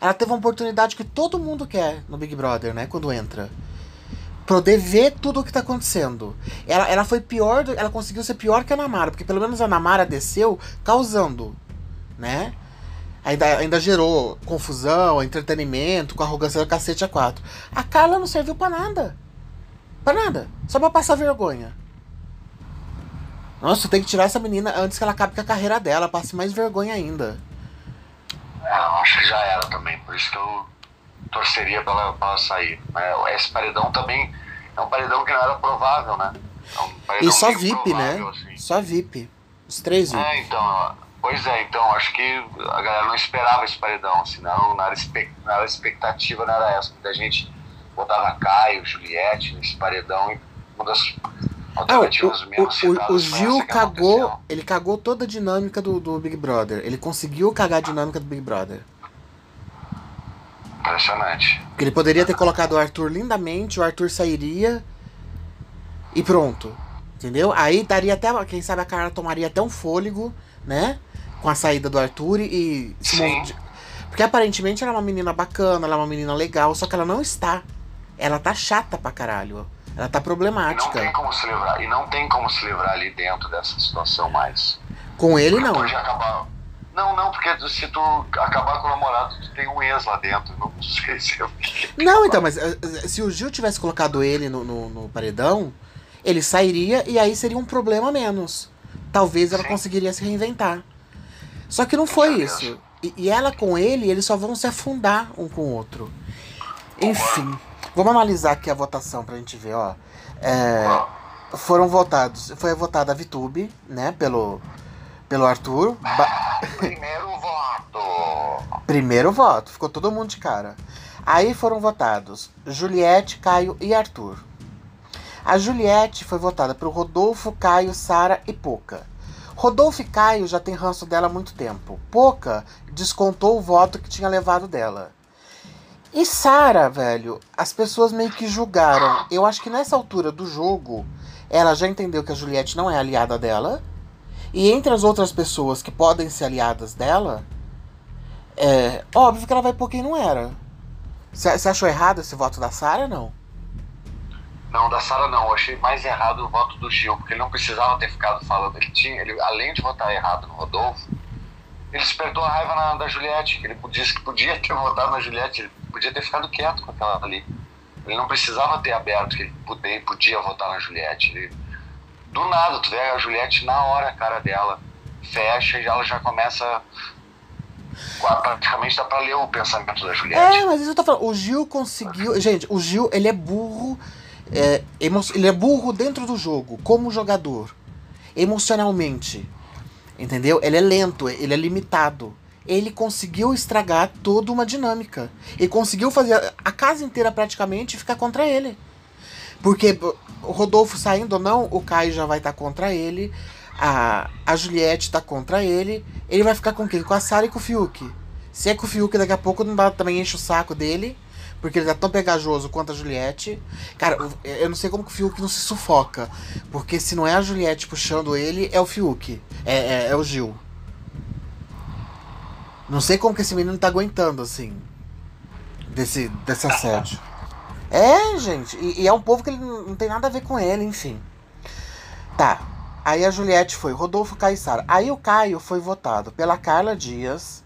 Ela teve uma oportunidade que todo mundo quer no Big Brother, né? Quando entra. Poder ver tudo o que tá acontecendo. Ela, ela foi pior. Ela conseguiu ser pior que a Namara. Porque pelo menos a Namara desceu causando. Né? Ainda, ainda gerou confusão, entretenimento, com arrogância do cacete a quatro. A Carla não serviu para nada. Pra nada. Só pra passar vergonha. Nossa, tem que tirar essa menina antes que ela acabe com a carreira dela, passe mais vergonha ainda. É, eu acho que já era também, por isso que eu torceria pra ela, pra ela sair. Esse paredão também é um paredão que não era provável, né? É um e só VIP, né? Assim. Só VIP. Os três VIP. É, então, pois é, então, acho que a galera não esperava esse paredão, assim, não, era, não era expectativa, não era essa. Muita gente botava Caio, Juliette nesse paredão e uma das ah, o, o, o, o Gil cagou, ele cagou toda a dinâmica do, do Big Brother. Ele conseguiu cagar a dinâmica do Big Brother. Impressionante. Porque ele poderia ter colocado o Arthur lindamente, o Arthur sairia e pronto. Entendeu? Aí daria até, quem sabe a Carla tomaria até um fôlego, né? Com a saída do Arthur e. Sim. Porque aparentemente ela é uma menina bacana, ela é uma menina legal, só que ela não está ela tá chata pra caralho. Ela tá problemática. E não tem como se livrar. E não tem como se livrar ali dentro dessa situação mais. Com ele não. Pode acabar. Não, não, porque se tu acabar com o namorado, tu tem um ex lá dentro. Não sei se eu... Não, então, mas eh, eh, se o Gil tivesse colocado ele no, no, no paredão, ele sairia e aí seria um problema menos. Talvez ela Sim. conseguiria se reinventar. Só que não foi isso. E, e, ela com ele, eles só vão se afundar um com o outro. Enfim. Vamos analisar aqui a votação pra gente ver, ó. É, foram votados. Foi votada a Vitube, né? Pelo, pelo Arthur. Ba Primeiro voto. Primeiro voto. Ficou todo mundo de cara. Aí foram votados Juliette, Caio e Arthur. A Juliette foi votada por Rodolfo, Caio, Sara e Poca. Rodolfo e Caio já tem ranço dela há muito tempo. Poca descontou o voto que tinha levado dela. E Sara, velho, as pessoas meio que julgaram. Eu acho que nessa altura do jogo, ela já entendeu que a Juliette não é aliada dela. E entre as outras pessoas que podem ser aliadas dela, é óbvio que ela vai pôr quem não era. Você achou errado esse voto da Sara não? Não, da Sara não. Eu achei mais errado o voto do Gil, porque ele não precisava ter ficado falando. Ele tinha, ele, além de votar errado no Rodolfo, ele despertou a raiva na, da Juliette. Ele disse que podia ter votado na Juliette, ele podia ter ficado quieto com aquela ali. Ele não precisava ter aberto que ele podia, podia votar na Juliette. Ele, do nada, tu vê a Juliette na hora a cara dela, fecha e ela já começa. Praticamente dá pra ler o pensamento da Juliette. É, mas isso eu tô falando. O Gil conseguiu. Gente, o Gil, ele é burro. É, ele é burro dentro do jogo, como jogador. Emocionalmente. Entendeu? Ele é lento, ele é limitado. Ele conseguiu estragar toda uma dinâmica. Ele conseguiu fazer a casa inteira praticamente ficar contra ele. Porque o Rodolfo saindo ou não, o Caio já vai estar tá contra ele. A, a Juliette tá contra ele. Ele vai ficar com quem? Com a Sarah e com o Fiuk. Se é com o Fiuk, daqui a pouco não dá, também enche o saco dele. Porque ele tá tão pegajoso quanto a Juliette. Cara, eu não sei como que o Fiuk não se sufoca. Porque se não é a Juliette puxando ele, é o Fiuk. É, é, é o Gil. Não sei como que esse menino tá aguentando, assim. Desse, desse assédio. É, gente. E, e, é um povo que ele não tem nada a ver com ele, enfim. Tá. Aí a Juliette foi, Rodolfo Caissara. Aí o Caio foi votado pela Carla Dias,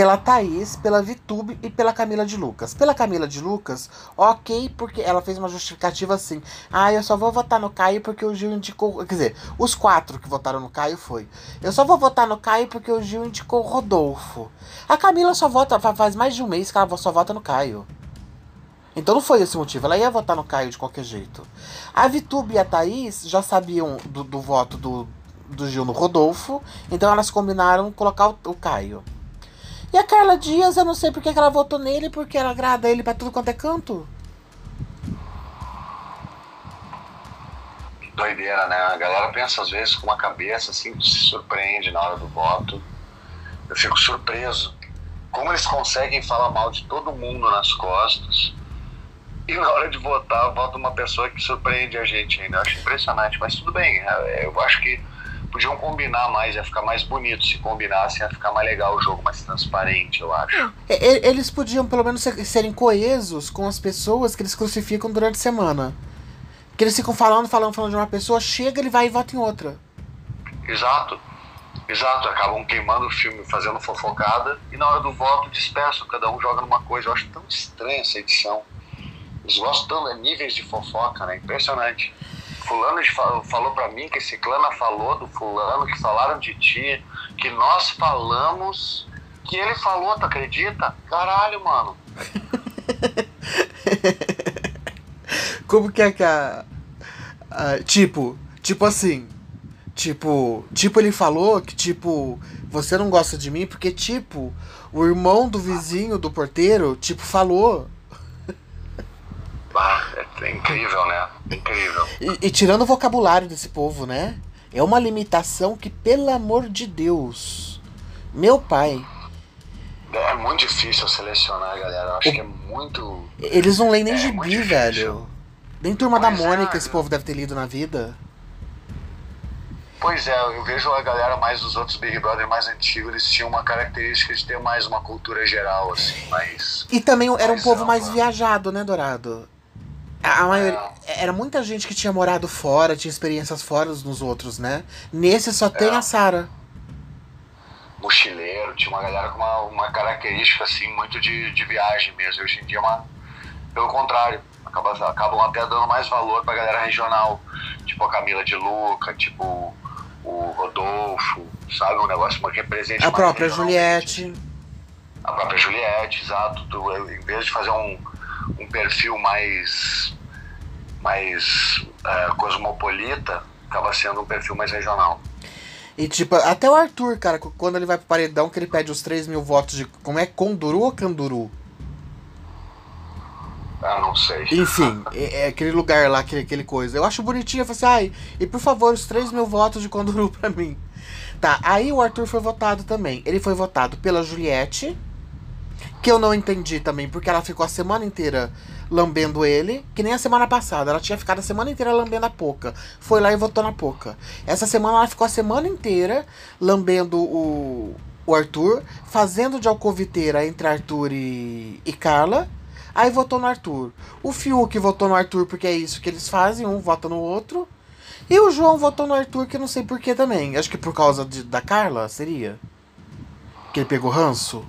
pela Thaís, pela Vitube e pela Camila de Lucas. Pela Camila de Lucas, ok, porque ela fez uma justificativa assim. Ah, eu só vou votar no Caio porque o Gil indicou. Quer dizer, os quatro que votaram no Caio foi. Eu só vou votar no Caio porque o Gil indicou o Rodolfo. A Camila só vota, faz mais de um mês que ela só vota no Caio. Então não foi esse motivo, ela ia votar no Caio de qualquer jeito. A Vitube e a Thaís já sabiam do, do voto do, do Gil no Rodolfo, então elas combinaram colocar o, o Caio. E a Carla Dias, eu não sei porque que ela votou nele, porque ela agrada ele pra tudo quanto é canto. Doideira, né? A galera pensa às vezes com uma cabeça assim, se surpreende na hora do voto. Eu fico surpreso. Como eles conseguem falar mal de todo mundo nas costas e na hora de votar, vota uma pessoa que surpreende a gente ainda. Eu acho impressionante, mas tudo bem. Eu acho que podiam combinar mais, ia ficar mais bonito. Se combinassem, ia ficar mais legal o jogo, mais transparente, eu acho. É, eles podiam, pelo menos, serem coesos com as pessoas que eles crucificam durante a semana. Que eles ficam falando, falando, falando de uma pessoa, chega, ele vai e vota em outra. Exato. Exato, acabam queimando o filme, fazendo fofocada, e na hora do voto dispersam, cada um joga numa coisa. Eu acho tão estranha essa edição. Eles gostam de níveis de fofoca, né? Impressionante fulano falou para mim, que clã falou do fulano, que falaram de ti, que nós falamos, que ele falou, tu acredita? Caralho, mano. Como que é que a, a, tipo, tipo assim, tipo, tipo ele falou que tipo, você não gosta de mim porque tipo, o irmão do vizinho do porteiro, tipo, falou ah, é incrível, né? Incrível. E, e, tirando o vocabulário desse povo, né? É uma limitação que, pelo amor de Deus, meu pai. É muito difícil selecionar, galera. Eu acho o... que é muito. Eles não leem nem é gibi, velho. Nem Turma pois da Mônica é, esse povo deve ter lido na vida. Pois é, eu vejo a galera mais dos outros Big Brother mais antigos, eles tinham uma característica de ter mais uma cultura geral, assim, mais. E também era um povo mais viajado, né, Dourado? A maioria, era muita gente que tinha morado fora, tinha experiências fora nos outros, né? Nesse só tem é. a Sara. Mochileiro, tinha uma galera com uma, uma característica assim, muito de, de viagem mesmo. Hoje em dia, é uma, pelo contrário, acabam, acabam até dando mais valor pra galera regional, tipo a Camila de Luca, tipo o Rodolfo, sabe? Um negócio que representa. A própria Juliette. A própria Juliette, exato. Tu, em vez de fazer um um perfil mais, mais é, cosmopolita, acaba sendo um perfil mais regional. E tipo, até o Arthur, cara, quando ele vai pro paredão, que ele pede os 3 mil votos de. Como é? Conduru ou Canduru? Ah, não sei. Enfim, é, é, aquele lugar lá, aquele, aquele coisa. Eu acho bonitinho, eu falei assim, ai, e por favor, os 3 mil votos de Conduru pra mim. Tá, aí o Arthur foi votado também. Ele foi votado pela Juliette, que eu não entendi também, porque ela ficou a semana inteira lambendo ele, que nem a semana passada. Ela tinha ficado a semana inteira lambendo a Poca. Foi lá e votou na Poca. Essa semana ela ficou a semana inteira lambendo o, o Arthur, fazendo de alcoviteira entre Arthur e, e Carla. Aí votou no Arthur. O Fiuk votou no Arthur porque é isso que eles fazem, um vota no outro. E o João votou no Arthur, que não sei porquê também. Acho que por causa de, da Carla, seria? Que ele pegou ranço?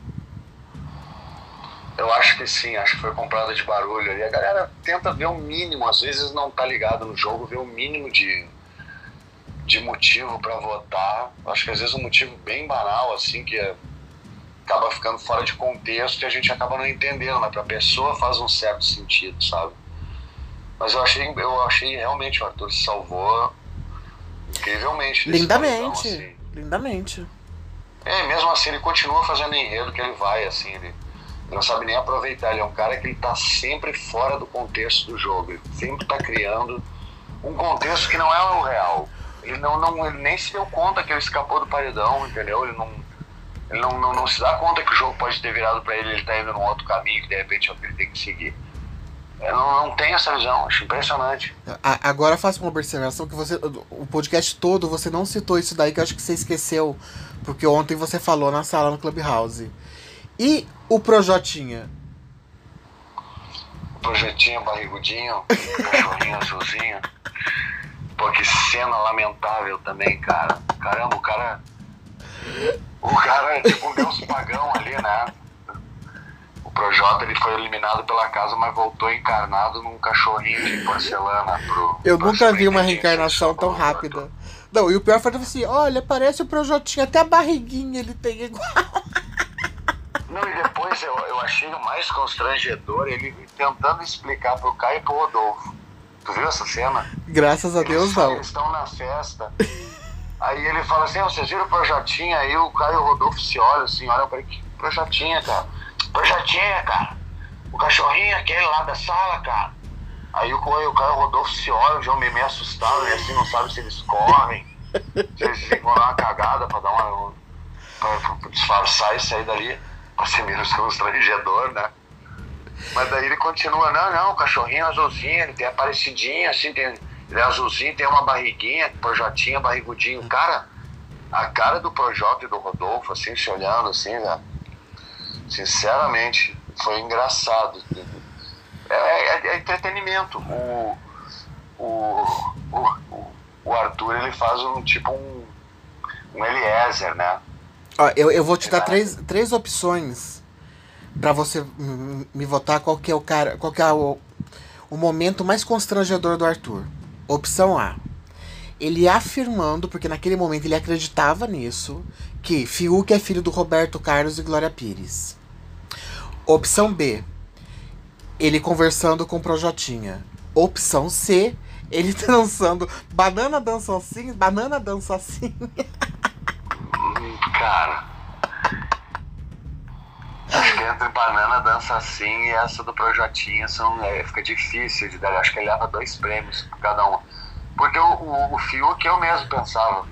Eu acho que sim, acho que foi comprada de barulho. E a galera tenta ver o mínimo, às vezes não tá ligado no jogo, ver o mínimo de, de motivo para votar. Acho que às vezes um motivo bem banal, assim, que é, acaba ficando fora de contexto e a gente acaba não entendendo, mas pra pessoa faz um certo sentido, sabe? Mas eu achei, eu achei realmente o Arthur se salvou incrivelmente. Lindamente. assim. Lindamente. É, mesmo assim ele continua fazendo enredo que ele vai, assim, ele não sabe nem aproveitar. Ele é um cara que ele tá sempre fora do contexto do jogo. Ele sempre tá criando um contexto que não é o real. Ele, não, não, ele nem se deu conta que ele escapou do paredão, entendeu? Ele não, ele não, não, não se dá conta que o jogo pode ter virado para ele, ele tá indo num outro caminho que de repente é o que ele tem que seguir. Eu não, não tenho essa visão, acho impressionante. Agora faço uma observação que você. O podcast todo você não citou isso daí, que eu acho que você esqueceu. Porque ontem você falou na sala no Clubhouse. E o Projotinha? O Projetinha barrigudinho, cachorrinho azulzinho. Pô, que cena lamentável também, cara. Caramba, o cara. O cara é tipo um deus pagão ali, né? O Projota ele foi eliminado pela casa, mas voltou encarnado num cachorrinho de porcelana pro. Eu nunca vi uma reencarnação tão rápida. Não, e o pior foi assim: olha, parece o Projotinho, até a barriguinha ele tem igual. Não, e depois eu, eu achei o mais constrangedor ele tentando explicar pro Caio e pro Rodolfo. Tu viu essa cena? Graças a Deus, não. Eles estão na festa. Aí ele fala assim, vocês viram o Projotinha? Aí o Caio e o Rodolfo se olham assim, olham pra ele, que Projotinha, cara? Projotinha, cara. O cachorrinho aquele lá da sala, cara. Aí o Caio, o e o Rodolfo se olham, já meio, meio assustados, e assim não sabe se eles correm, se eles vão dar uma cagada pra dar uma. pra, pra disfarçar e sair dali pra ser constrangedor, né? Mas daí ele continua, não, não, o cachorrinho azulzinho, ele tem a parecidinha, assim, tem, ele é azulzinho, tem uma barriguinha, projotinha, barrigudinho. Cara, a cara do Projota e do Rodolfo, assim, se olhando, assim, né? Sinceramente, foi engraçado. É, é, é entretenimento. O, o, o, o, Arthur, ele faz um tipo um, um Eliezer, né? Ó, eu, eu vou te dar três, três opções para você me votar qual que é o cara, qual que é o, o momento mais constrangedor do Arthur. Opção A. Ele afirmando, porque naquele momento ele acreditava nisso, que Fiuk é filho do Roberto Carlos e Glória Pires. Opção B. Ele conversando com o Projotinha. Opção C. Ele dançando. Banana dança assim, banana dança assim. Cara. Acho que entre banana, dança assim e essa do Projotinha são, é, fica difícil de dar. Acho que ele leva dois prêmios por cada um. Porque o, o, o Fiuk eu mesmo pensava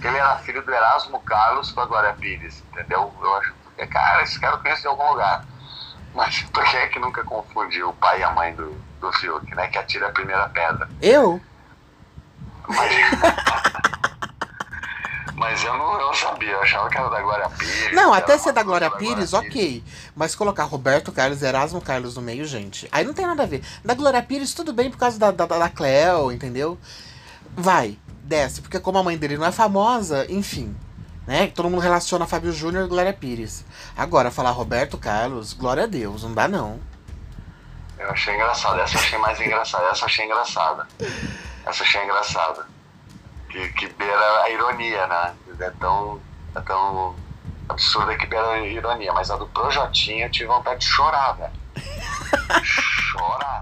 que ele era filho do Erasmo Carlos com a Glória Pires, entendeu? Eu acho que, cara, esse cara eu conheço em algum lugar. Mas por que é que nunca confundiu o pai e a mãe do, do Fiuk, né? Que atira a primeira pedra. Eu? Mas... Mas eu não, eu sabia, eu achava que era da Glória Pires. Não, até ser da Glória Pires, da Glória ok. Pires. Mas colocar Roberto Carlos e Erasmo Carlos no meio, gente. Aí não tem nada a ver. Da Glória Pires, tudo bem por causa da, da, da Cleo, entendeu? Vai, desce, porque como a mãe dele não é famosa, enfim. Né? Todo mundo relaciona Fábio Júnior e Glória Pires. Agora, falar Roberto Carlos, glória a Deus, não dá não. Eu achei engraçado, essa eu achei mais engraçada, essa eu achei engraçada. Essa eu achei engraçada que, que beira a ironia, né? É tão, é tão absurda que beira a ironia. Mas a do Projotinha eu tive vontade de chorar, velho. chorar.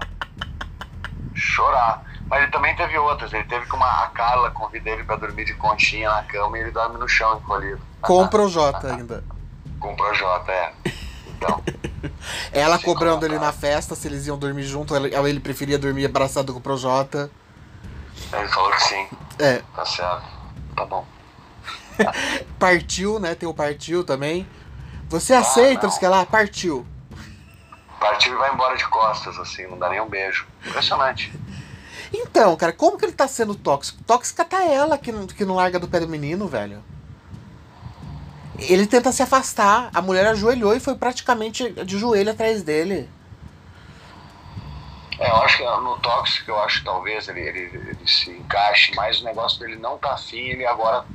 Chorar. Mas ele também teve outras. Ele teve que uma, a Carla convida ele pra dormir de conchinha na cama e ele dorme no chão encolhido. Com o Projota ainda. Com o Projota, é. Então. Ela cobrando ele na festa se eles iam dormir junto, ele, ele preferia dormir abraçado com o Projota. Ele falou que sim. É. Tá certo. Tá bom. partiu, né? Tem o partiu também. Você ah, aceita, que lá? Partiu. Partiu e vai embora de costas, assim, não dá nem um beijo. Impressionante. Então, cara, como que ele tá sendo tóxico? Tóxica tá ela que não, que não larga do pé do menino, velho. Ele tenta se afastar. A mulher ajoelhou e foi praticamente de joelho atrás dele. É, eu acho que no tóxico, eu acho que talvez ele, ele, ele se encaixe, mas o negócio dele não tá afim, ele agora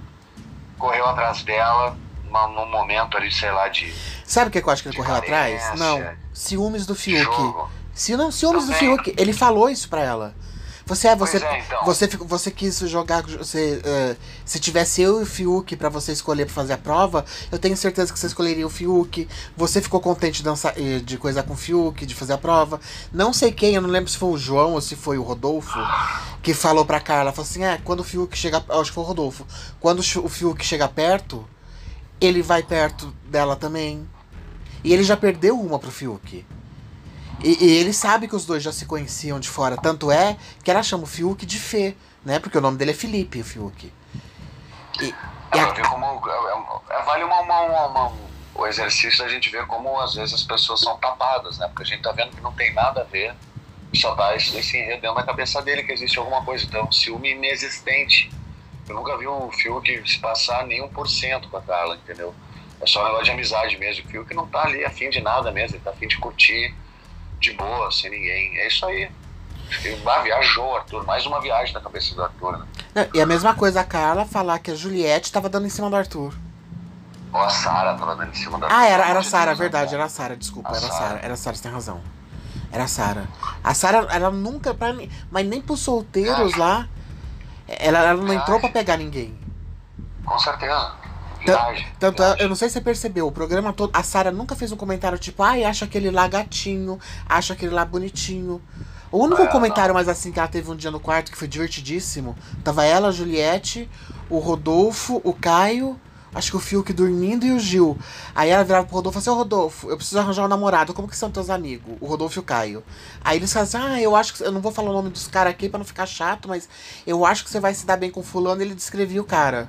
correu atrás dela num momento ali, sei lá, de. Sabe o que eu acho que ele correu atrás? Não. Ciúmes do Fiuk. Se não, ciúmes Também. do Fiuk. Ele falou isso pra ela. Você, é, você, é, então. você, você quis jogar. Você, uh, se tivesse eu e o Fiuk para você escolher pra fazer a prova, eu tenho certeza que você escolheria o Fiuk. Você ficou contente de, dançar, de coisar com o Fiuk, de fazer a prova. Não sei quem, eu não lembro se foi o João ou se foi o Rodolfo, que falou pra Carla: falou assim, é, quando o Fiuk chega. Acho que foi o Rodolfo. Quando o Fiuk chega perto, ele vai perto dela também. E ele já perdeu uma pro Fiuk. E, e, ele sabe que os dois já se conheciam de fora. Tanto é que ela chama o Fiuk de Fê, né? Porque o nome dele é Felipe, o Fiuk. E, é, a... como, é, é, vale uma, uma, uma, o exercício da gente ver como às vezes as pessoas são tapadas, né? Porque a gente tá vendo que não tem nada a ver, só tá esse, esse enredo da cabeça dele que existe alguma coisa. Então, ciúme inexistente. Eu nunca vi o Fiuk se passar nem um por cento com a Carla, entendeu? É só um negócio de amizade mesmo. O Fiuk não tá ali afim de nada mesmo, ele tá afim de curtir de boa, sem ninguém. É isso aí. Ah, viajou, Arthur. Mais uma viagem na cabeça do Arthur, né? e a mesma coisa a Carla falar que a Juliette tava dando em cima do Arthur. Ou a Sara tava dando em cima do Arthur. Ah, era, era a Sara, verdade, era a Sara, desculpa, a era a Sara. Era a Sara, você tem razão. Era a Sara. A Sara, ela nunca, pra, mas nem pros solteiros lá, ela, ela não entrou pra pegar ninguém. Com certeza. Tanto, é, eu não sei se você percebeu, o programa todo. A Sara nunca fez um comentário tipo, ai, acha aquele lá gatinho, acha aquele lá bonitinho. O único é, comentário mais assim que ela teve um dia no quarto, que foi divertidíssimo, tava ela, a Juliette, o Rodolfo, o Caio, acho que o Fiuk dormindo e o Gil. Aí ela virava pro Rodolfo e falou assim, ô Rodolfo, eu preciso arranjar um namorado, como que são teus amigos? O Rodolfo e o Caio. Aí eles falaram assim, ah, eu acho que. Eu não vou falar o nome dos caras aqui para não ficar chato, mas eu acho que você vai se dar bem com fulano, ele descrevia o cara.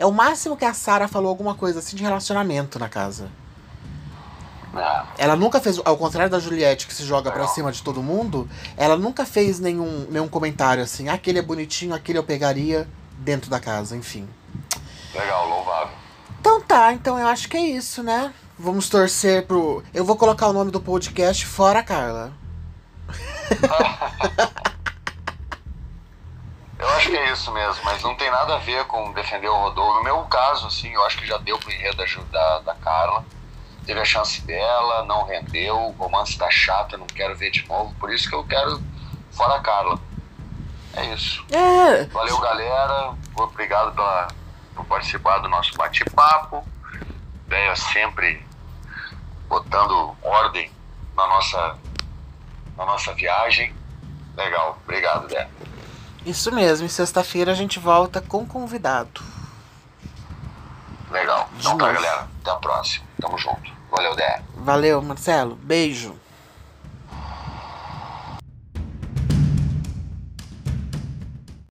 É o máximo que a Sara falou alguma coisa assim de relacionamento na casa. É. Ela nunca fez, ao contrário da Juliette que se joga para cima de todo mundo, ela nunca fez nenhum, nenhum comentário assim, aquele é bonitinho, aquele eu pegaria dentro da casa, enfim. Legal, louvável. Então tá, então eu acho que é isso, né? Vamos torcer pro. Eu vou colocar o nome do podcast fora Carla. Eu acho que é isso mesmo, mas não tem nada a ver com defender o Rodolfo. No meu caso, assim, eu acho que já deu pro enredo da, da Carla. Teve a chance dela, não rendeu, o romance tá chato, eu não quero ver de novo. Por isso que eu quero fora a Carla. É isso. É. Valeu, galera. Obrigado pela, por participar do nosso bate-papo. Ideia sempre botando ordem na nossa, na nossa viagem. Legal. Obrigado, Dé. Isso mesmo, e sexta-feira a gente volta com convidado. Legal. então tá, galera. Até a próxima. Tamo junto. Valeu, Dé. Valeu, Marcelo. Beijo.